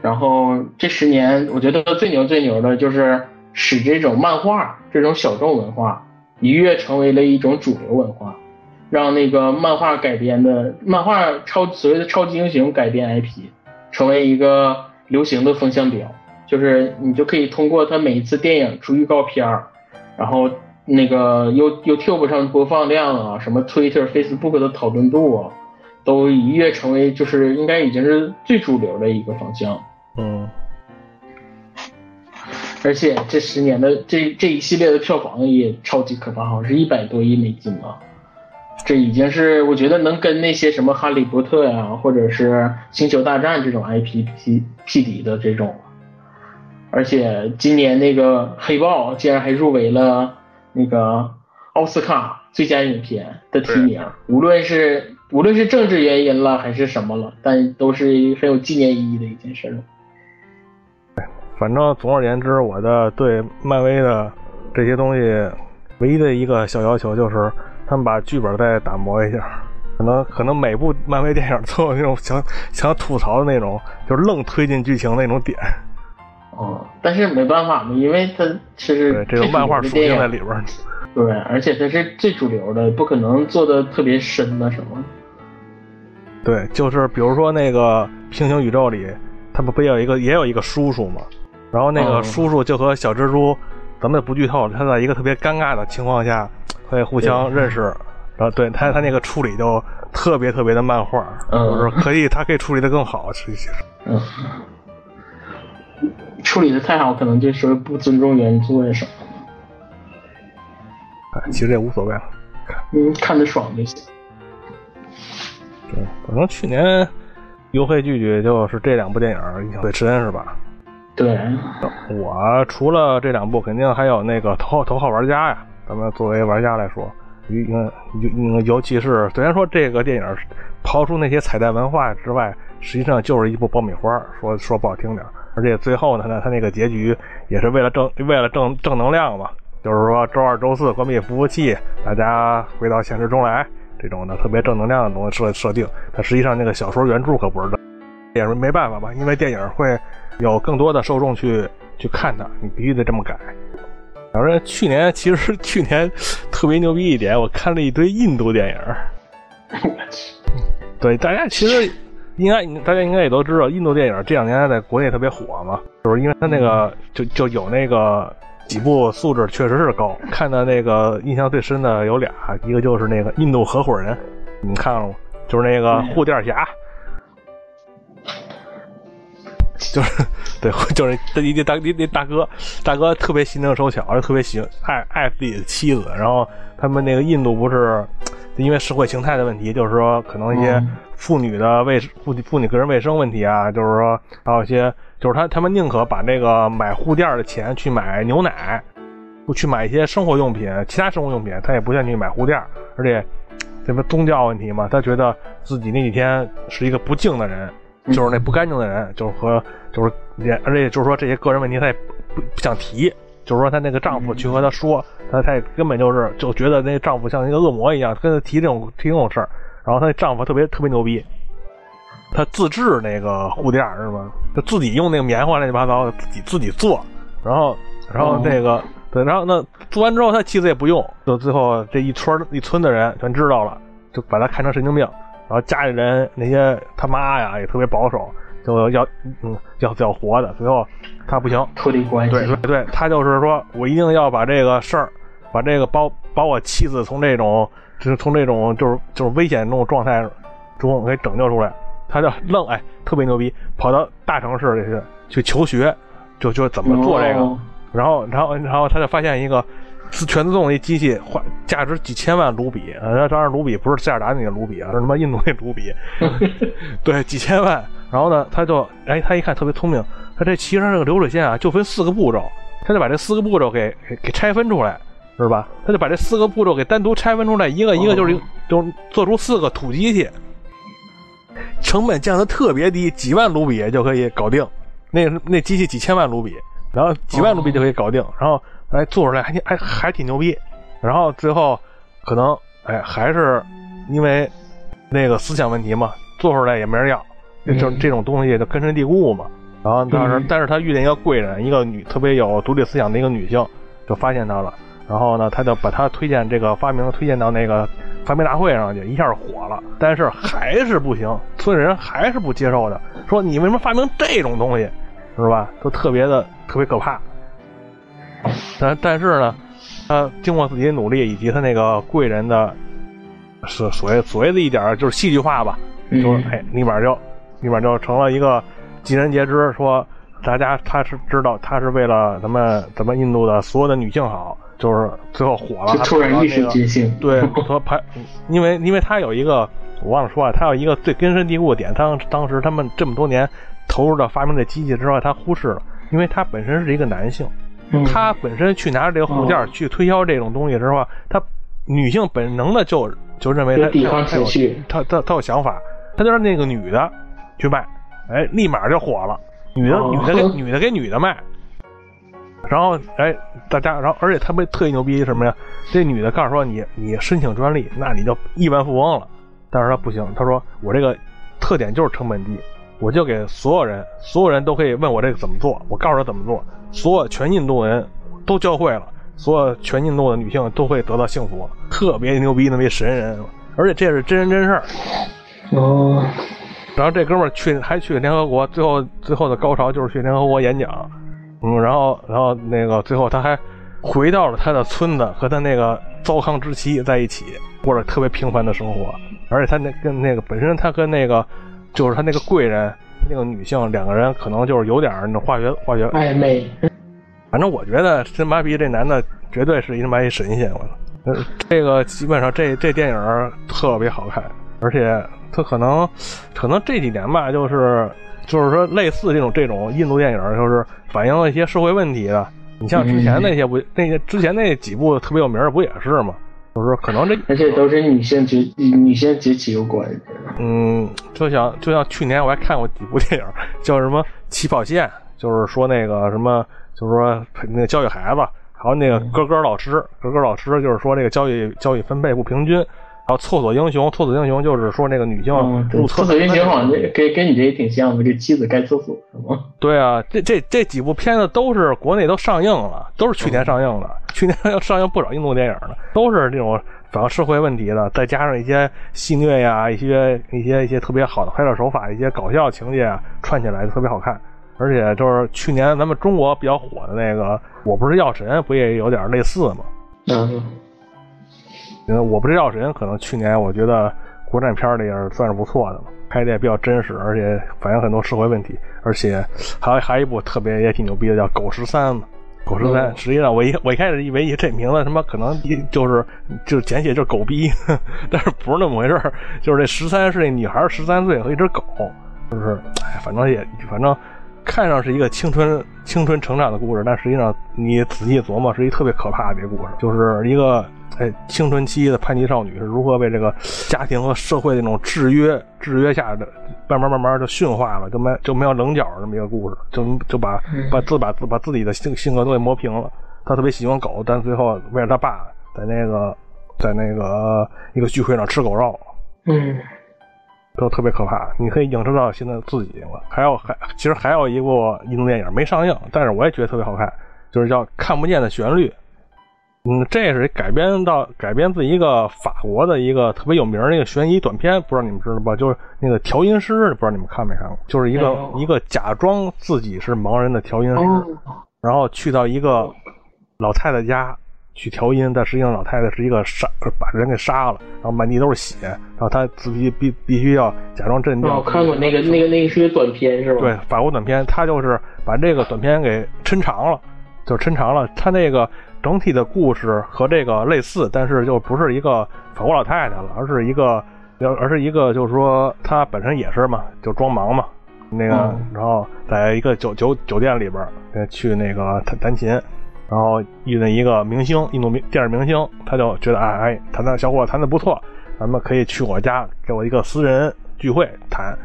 然后这十年，我觉得最牛最牛的就是使这种漫画这种小众文化一跃成为了一种主流文化，让那个漫画改编的漫画超所谓的超级英雄改编 IP 成为一个流行的风向标，就是你就可以通过它每一次电影出预告片儿，然后那个 You YouTube 上播放量啊，什么 Twitter、Facebook 的讨论度啊，都一跃成为就是应该已经是最主流的一个方向。嗯，而且这十年的这这一系列的票房也超级可怕，好像是一百多亿美金吧。这已经是我觉得能跟那些什么《哈利波特》呀，或者是《星球大战》这种 IP 匹匹敌的这种。而且今年那个《黑豹》竟然还入围了那个奥斯卡最佳影片的提名，无论是无论是政治原因了还是什么了，但都是很有纪念意义的一件事了。反正总而言之，我的对漫威的这些东西唯一的一个小要求就是，他们把剧本再打磨一下。可能可能每部漫威电影都有那种想想吐槽的那种，就是愣推进剧情那种点。哦，但是没办法嘛，因为它是对，这个漫画属性在里边儿。对，而且它是最主流的，不可能做的特别深的什么。对，就是比如说那个平行宇宙里，他们不也有一个也有一个叔叔吗？然后那个哦叔叔就和小蜘蛛，咱们不剧透，他在一个特别尴尬的情况下会互相认识。然后对他他那个处理就特别特别的漫画，嗯就是可以他可以处理的更好，其实。嗯，处理的太好，可能就是不尊重原作呀什么的。哎其实也无所谓了。嗯，看着爽就行。对，可能去年优惠剧剧就是这两部电影印象最深，是吧？对，我除了这两部，肯定还有那个 (laughs) 头号头号玩家呀。咱们作为玩家来说，应尤尤其是虽然说这个电影刨出那些彩蛋文化之外，实际上就是一部爆米花。说说不好听点，而且最后呢，它那个结局也是为了正为了正正能量嘛，就是说周二周四关闭服务器，大家回到现实中来这种的特别正能量的东西设设定。它实际上那个小说原著可不是这。也是没办法吧，因为电影会有更多的受众去去看它，你必须得这么改。反正去年其实去年特别牛逼一点，我看了一堆印度电影。对，大家其实应该大家应该也都知道，印度电影这两年在国内特别火嘛，就是因为它那个就就有那个几部素质确实是高。看的那个印象最深的有俩，一个就是那个印度合伙人，你们看了吗？就是那个护垫侠。就是对，(laughs) 就是那那大那那大哥，大哥特别心灵手巧，特别喜欢爱爱自己的妻子。然后他们那个印度不是因为社会形态的问题，就是说可能一些妇女的卫妇妇女个人卫生问题啊，就是说还有一些就是他他们宁可把那个买护垫的钱去买牛奶，不去买一些生活用品，其他生活用品，他也不愿意买护垫，而且这不宗教问题嘛，他觉得自己那几天是一个不敬的人。就是那不干净的人，就是和就是也，而且就是说这些个人问题，她也不不想提。就是说她那个丈夫去和她说，她她根本就是就觉得那丈夫像一个恶魔一样，跟她提这种提这种事儿。然后她那丈夫特别特别牛逼，他自制那个护垫是吗？就自己用那个棉花乱七八糟的自己自己做。然后然后那个对，然后那做完之后，他妻子也不用，就最后这一村一村的人全知道了，就把他看成神经病。然后家里人那些他妈呀也特别保守，就要嗯要要活的，最后他不行，脱离关系。对对对，他就是说我一定要把这个事儿，把这个把把我妻子从这种就是从这种就是就是危险这种状态中给拯救出来。他就愣哎特别牛逼，跑到大城市里去去求学，就就怎么做这个，然后然后然后他就发现一个。是全自动的一机器，花价值几千万卢比，啊，当然卢比不是塞尔达那个卢比啊，是他妈印度那卢比，(laughs) 对，几千万。然后呢，他就，哎，他一看特别聪明，他这其实这个流水线啊，就分四个步骤，他就把这四个步骤给给给拆分出来，是吧？他就把这四个步骤给单独拆分出来，一个一个就是就做出四个土机器，成本降的特别低，几万卢比就可以搞定。那那机器几千万卢比，然后几万卢比就可以搞定，然后。哎，做出来还还还挺牛逼，然后最后可能哎还是因为那个思想问题嘛，做出来也没人要，就这种东西就根深蒂固嘛。然后当时，但是他遇见一个贵人，一个女特别有独立思想的一个女性，就发现他了。然后呢，他就把他推荐这个发明推荐到那个发明大会上去，一下火了。但是还是不行，村里人还是不接受的，说你为什么发明这种东西，是吧？都特别的特别可怕。但但是呢，他经过自己的努力，以及他那个贵人的，是所谓所谓的一点就是戏剧化吧，就是哎，立马就立马就成了一个尽人皆知，说大家他是知道他是为了咱们咱们印度的所有的女性好，就是最后火了，突然意识觉醒，对，(laughs) 说拍，因为因为他有一个我忘了说啊，他有一个最根深蒂固的点，当当时他们这么多年投入到发明这机器之外，他忽视了，因为他本身是一个男性。他本身去拿着这个护垫去推销这种东西的时候，他女性本能的就就认为他抵抗情绪，他他他有想法，他就让那个女的去卖，哎，立马就火了。女的女的给 (laughs) 女的给女的卖，然后哎，大家然后而且他们特别牛逼什么呀？这女的告诉说你你申请专利，那你就亿万富翁了。但是他不行，他说我这个特点就是成本低。我就给所有人，所有人都可以问我这个怎么做，我告诉他怎么做，所有全印度人都教会了，所有全印度的女性都会得到幸福，特别牛逼那么一神人，而且这是真人真事儿。哦。然后这哥们儿去还去联合国，最后最后的高潮就是去联合国演讲，嗯，然后然后那个最后他还回到了他的村子，和他那个糟糠之妻在一起，过着特别平凡的生活，而且他那跟那个本身他跟那个。就是他那个贵人，那个女性，两个人可能就是有点那化学化学暧昧。反正我觉得真妈逼这男的绝对是一他妈一神仙，我操！这个基本上这这电影特别好看，而且他可能可能这几年吧，就是就是说类似这种这种印度电影，就是反映了一些社会问题的。你像之前那些不那些之前那几部特别有名的不也是吗？就是可能这，而且都是女性崛女性崛起有关。嗯，就像就像去年我还看过几部电影，(laughs) 叫什么《起跑线》，就是说那个什么，就是说那个教育孩子，还有那个哥哥老师，哥哥老师就是说这个教育教育分配不平均，还有厕所英雄，厕所英雄就是说那个女性厕厕所英雄好像这跟跟你这也挺像的，给妻子盖厕所是吗？对啊，这这这几部片子都是国内都上映了，都是去年上映的。去年要上映不少印度电影呢，都是这种反映社会问题的，再加上一些戏虐呀，一些一些一些特别好的拍摄手法，一些搞笑情节啊，串起来就特别好看。而且就是去年咱们中国比较火的那个《我不是药神》，不也有点类似吗？嗯，因为我不是药神，可能去年我觉得国产片儿里也是算是不错的了，拍的也比较真实，而且反映很多社会问题，而且还有还有一部特别也挺牛逼的，叫《狗十三》嘛。狗十三，嗯实际上我一我一开始以为这名字他妈可能一就是就是简写就是狗逼，(laughs) 但是不是那么回事儿，就是这十三是那女孩十三岁和一只狗，就是哎，反正也反正看上是一个青春青春成长的故事，但实际上你仔细琢磨，是一特别可怕的一个故事，就是一个哎青春期的叛逆少女是如何被这个家庭和社会的那种制约制约下的，慢慢慢慢就驯化了，就没就没有棱角这么一个故事，就就把把自把自把自己的性性格都给磨平了。他特别喜欢狗，但最后为了他爸在那个在那个一个聚会上吃狗肉，嗯，都特别可怕。你可以映射到现在自己了。还有还其实还有一部印度电影没上映，但是我也觉得特别好看，就是叫《看不见的旋律》。嗯，这是改编到改编自一个法国的一个特别有名的一个悬疑短片，不知道你们知道吧？就是那个调音师，不知道你们看没看过？就是一个、一个假装自己是盲人的调音师，哦，然后去到一个老太太家去调音，但实际上老太太是一个杀，把人给杀了，然后满地都是血，然后他自己必必须要假装镇定。哦我看过那个那个那个是个短片是吧？对，法国短片，他就是把这个短片给抻长了，就抻长了。他那个整体的故事和这个类似，但是就不是一个法国老太太了，而是一个，而是一个就是说她本身也是嘛，就装盲嘛，那个，嗯然后在一个酒酒酒店里边去那个弹弹琴。然后遇见一个明星，印度明电影明星，他就觉得哎哎，弹的小伙弹的不错，咱们可以去我家给我一个私人聚会弹。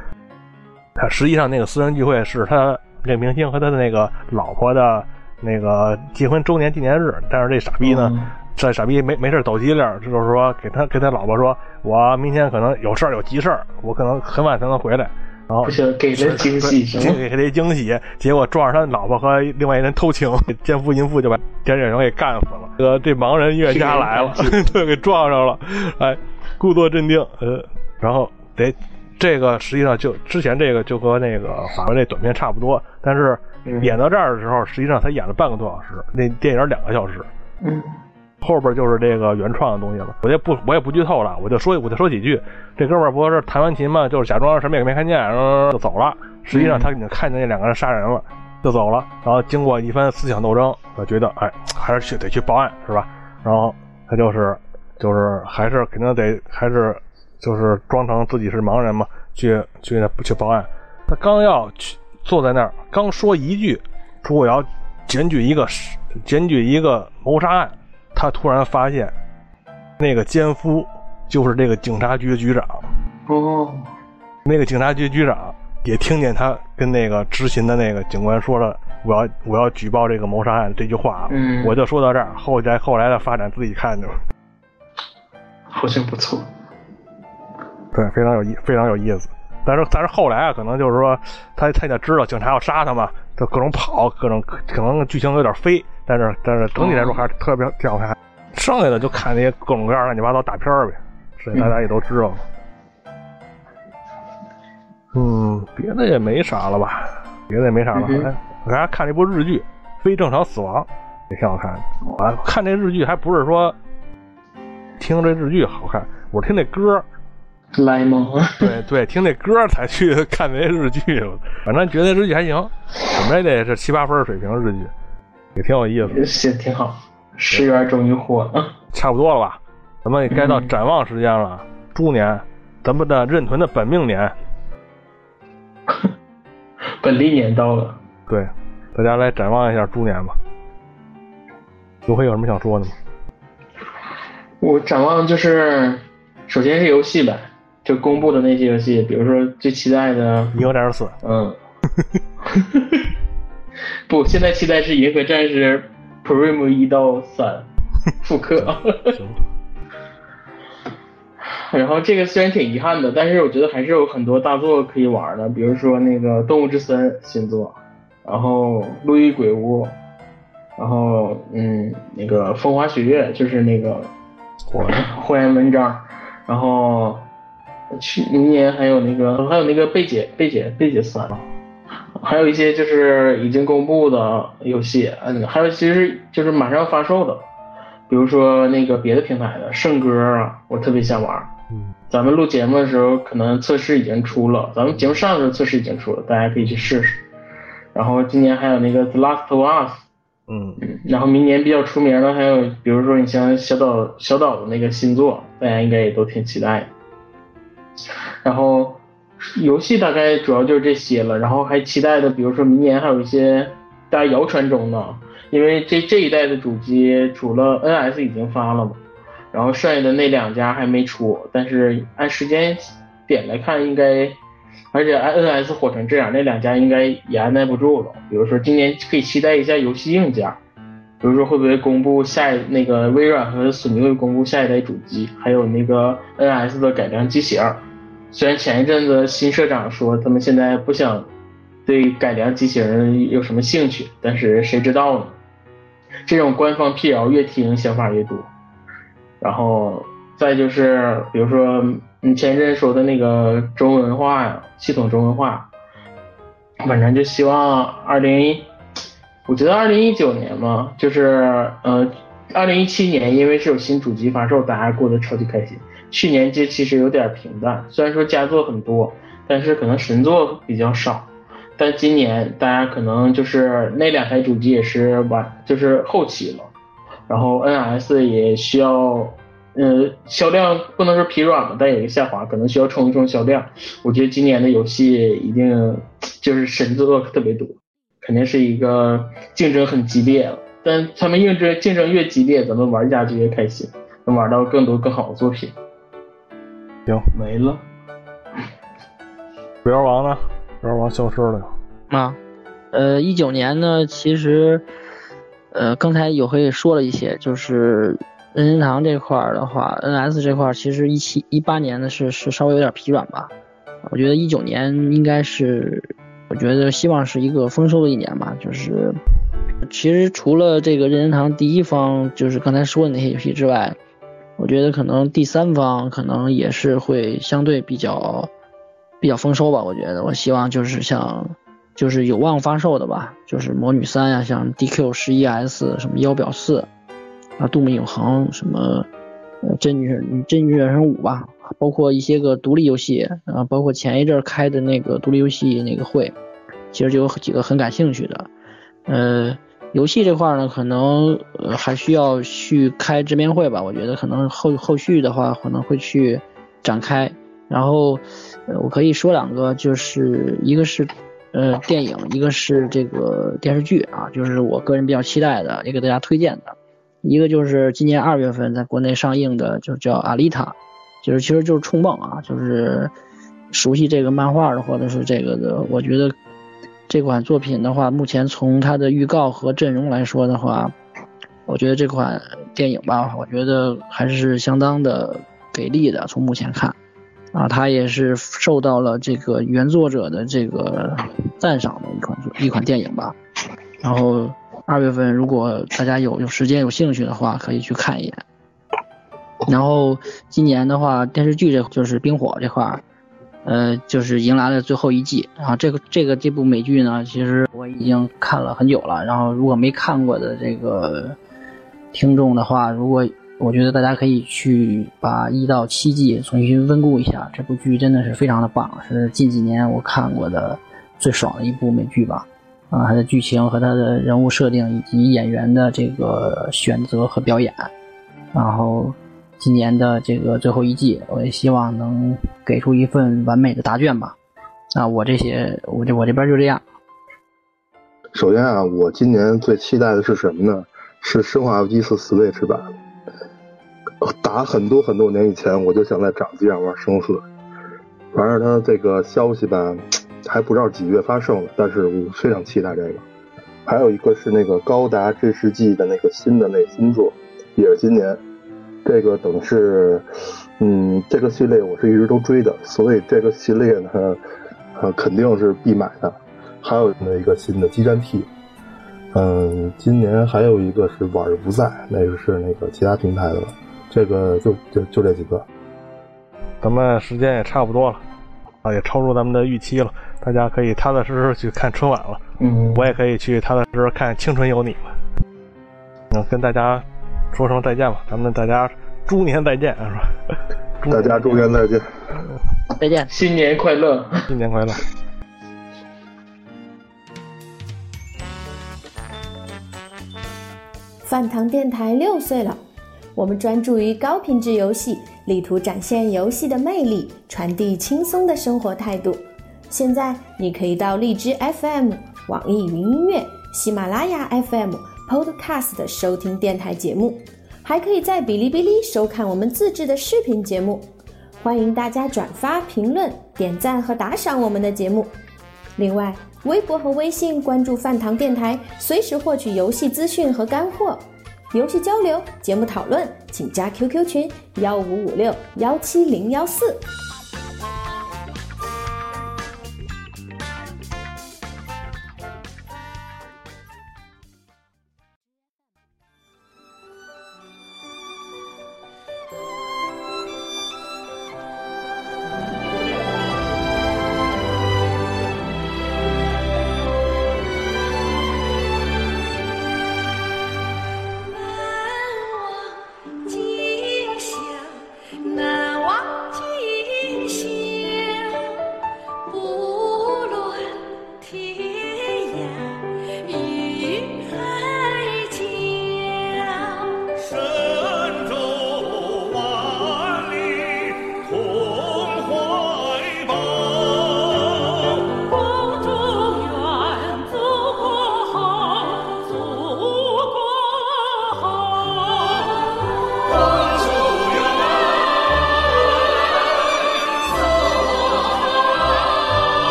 他实际上那个私人聚会是他这个明星和他的那个老婆的那个结婚周年纪念日，但是这傻逼呢，嗯这傻逼没没事抖机灵，就是说给他给他老婆说，我明天可能有事儿有急事儿，我可能很晚才能回来，然后不行，给了惊喜？(laughs) 给给他一惊喜，结果撞上他老婆和另外一人偷情，奸夫淫妇就把点点人给干死了。这个这盲人音乐家来了，(laughs) 对，(laughs) 给撞上了，哎，故作镇定，呃，然后得这个实际上就之前这个就和那个法国那短片差不多，但是嗯演到这儿的时候，实际上才演了半个多小时，那电影两个小时。嗯后边就是这个原创的东西了，我也不我也不剧透了，我就说我就说几句。这哥们儿不是弹完琴嘛，就是假装什么也没看见，然后就走了。实际上他已经看见那两个人杀人了，就走了。然后经过一番思想斗争，他觉得哎，还是去得去报案是吧？然后他就是就是还是肯定得还是就是装成自己是盲人嘛，去去去报案。他刚要去坐在那儿，刚说一句说我要检举一个检举一个谋杀案。他突然发现，那个奸夫就是这个警察局的局长。哦，那个警察局局长也听见他跟那个执勤的那个警官说了：“我要我要举报这个谋杀案这句话。”嗯我就说到这儿，后来后来的发展自己看去吧。好像不错。对，非常有意，非常有意思。但是但是后来啊，可能就是说他他也知道警察要杀他嘛，就各种跑，各种可能剧情有点飞，但是但是整体来说还是特别挺好看。剩下的就看那些各种各样乱七八糟大片儿呗，这大家也都知道。嗯，别的也没啥了吧？别的也没啥了。哎，我还看了一部日剧《非正常死亡》，也挺好看的。啊，看这日剧还不是说听这日剧好看，我是听那歌。来吗？对对，听那歌才去 (laughs) 看那日剧，反正觉得日剧还行，怎么也得是七八分水平日剧，也挺有意思，行，挺好。十元终于火了。差不多了吧？咱们也该到展望时间了，猪年，咱们的任屯的本命年，(laughs) 本历年到了，对，大家来展望一下猪年吧。刘辉有什么想说的吗？我展望就是，首先是游戏吧，就公布的那些游戏，比如说最期待的，《银河战士四》嗯，(laughs) 不，现在期待是《银河战士 Prime 一到三 (laughs) 复刻。(laughs) 然后这个虽然挺遗憾的，但是我觉得还是有很多大作可以玩的，比如说那个《动物之森》新作，然后《路易鬼屋》，然后嗯，那个《风花雪月》就是那个火火焰文章，然后去明年还有那个还有那个贝姐贝姐贝姐三，还有一些就是已经公布的游戏，嗯，还有其实就是马上要发售的。比如说那个别的平台的圣歌啊，我特别想玩。嗯，咱们录节目的时候，可能测试已经出了，咱们节目上的时候测试已经出了，大家可以去试试。然后今年还有那个《The Last of Us》，嗯，然后明年比较出名的还有，比如说你像小岛小岛的那个新作，大家应该也都挺期待的。然后游戏大概主要就是这些了，然后还期待的，比如说明年还有一些大家谣传中的，因为这这一代的主机除了 NS 已经发了嘛，然后剩下的那两家还没出，但是按时间点来看，应该，而且按 NS 火成这样，那两家应该也按耐不住了。比如说今年可以期待一下游戏硬件，比如说会不会公布下一那个微软和索尼会公布下一代主机，还有那个 NS 的改良机型。虽然前一阵子新社长说他们现在不想对改良机型有什么兴趣，但是谁知道呢？这种官方辟谣越听想法越多。然后再就是比如说你前一阵说的那个中文化呀，系统中文化，反正就希望二零，我觉得二零一九年嘛，就是呃二零一七年因为是有新主机发售，大家过得超级开心。去年这其实有点平淡，虽然说佳作很多，但是可能神作比较少。但今年大家可能就是那两台主机也是晚，就是后期了，然后 NS 也需要，呃，销量不能说疲软吧，但有一个下滑，可能需要冲一冲销量。我觉得今年的游戏一定就是神作特别多，肯定是一个竞争很激烈了。但他们竞争竞争越激烈，咱们玩家就越开心，能玩到更多更好的作品。行，没了。不妖王呢？不妖王消失了。啊，呃，一九年呢，其实，呃，刚才有黑也说了一些，就是任天堂这块儿的话，NS 这块儿其实一七一八年呢是是稍微有点疲软吧。我觉得一九年应该是，我觉得希望是一个丰收的一年吧。就是其实除了这个任天堂第一方，就是刚才说的那些游戏之外，我觉得可能第三方可能也是会相对比较比较丰收吧。我觉得，我希望就是像就是有望发售的吧，就是魔女三呀，像 DQ 十一 S 什么妖表四啊，杜牧永恒什么呃真女真女人生五吧，包括一些个独立游戏啊，包括前一阵开的那个独立游戏那个会，其实就有几个很感兴趣的，呃。游戏这块呢，可能呃还需要去开直面会吧。我觉得可能后后续的话可能会去展开。然后呃我可以说两个，就是一个是呃电影，一个是这个电视剧啊，就是我个人比较期待的，也给大家推荐的。一个就是今年二月份在国内上映的，就叫《阿丽塔》，就是其实就是《冲梦》啊，就是熟悉这个漫画的或者是这个的，我觉得。这款作品的话，目前从它的预告和阵容来说的话，我觉得这款电影吧，我觉得还是相当的给力的。从目前看，啊，它也是受到了这个原作者的这个赞赏的一款一款电影吧。然后二月份如果大家有有时间有兴趣的话，可以去看一眼。然后今年的话，电视剧这就是冰火这块。呃，就是迎来了最后一季然后。这个这个这部美剧呢，其实我已经看了很久了。然后如果没看过的这个听众的话，如果我觉得大家可以去把一到七季重新温故一下。这部剧真的是非常的棒，是近几年我看过的最爽的一部美剧吧。啊，它的剧情和它的人物设定以及演员的这个选择和表演，然后。今年的这个最后一季，我也希望能给出一份完美的答卷吧。啊，我这些，我这我这边就这样。首先啊，我今年最期待的是什么呢？是《生化危机四》Switch 版。打很多很多年以前，我就想在掌机上玩生死。反正它这个消息吧，还不知道几月发售呢，但是我非常期待这个。还有一个是那个高达真实记的那个新的那新作，也是今年。这个等是嗯，这个系列我是一直都追的，所以这个系列呢，呃，肯定是必买的。还有那一个新的激战 T，嗯，今年还有一个是晚儿不在，那个是那个其他平台的了。这个就就就这几个。咱们时间也差不多了，啊，也超出咱们的预期了。大家可以踏踏实实去看春晚了。嗯，我也可以去踏踏实实看《青春有你》了。嗯，跟大家说声再见吧，咱们大家猪年再见，是吧？(laughs) 大家猪年再见，再见，新年快乐，新年快乐。饭堂电台六岁了，我们专注于高品质游戏，力图展现游戏的魅力，传递轻松的生活态度。现在你可以到荔枝 FM、网易云音乐、喜马拉雅 FM、Podcast 收听电台节目，还可以在哔哩哔哩收看我们自制的视频节目。欢迎大家转发、评论、点赞和打赏我们的节目。另外，微博和微信关注饭堂电台，随时获取游戏资讯和干货。游戏交流、节目讨论，请加 QQ 群幺五五六幺七零幺四。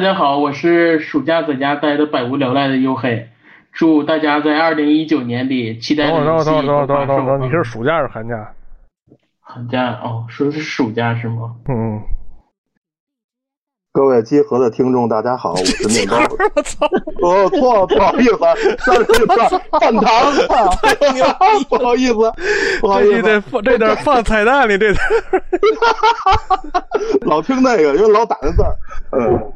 大家好，我是暑假在家待的百无聊赖的黝黑，祝大家在二零一九年里期待等会儿，等会儿，等会儿，等会儿，等会儿，等，你你是暑假还是寒假？寒假哦，说的是暑假是吗？嗯，集合的听众，大家好，我是面包。我操！哦，错了，不好意思，上次饭饭堂啊，不好意思，不好意思，这得放，这点放彩蛋里，这点。老听那个，因为老打那字儿。嗯，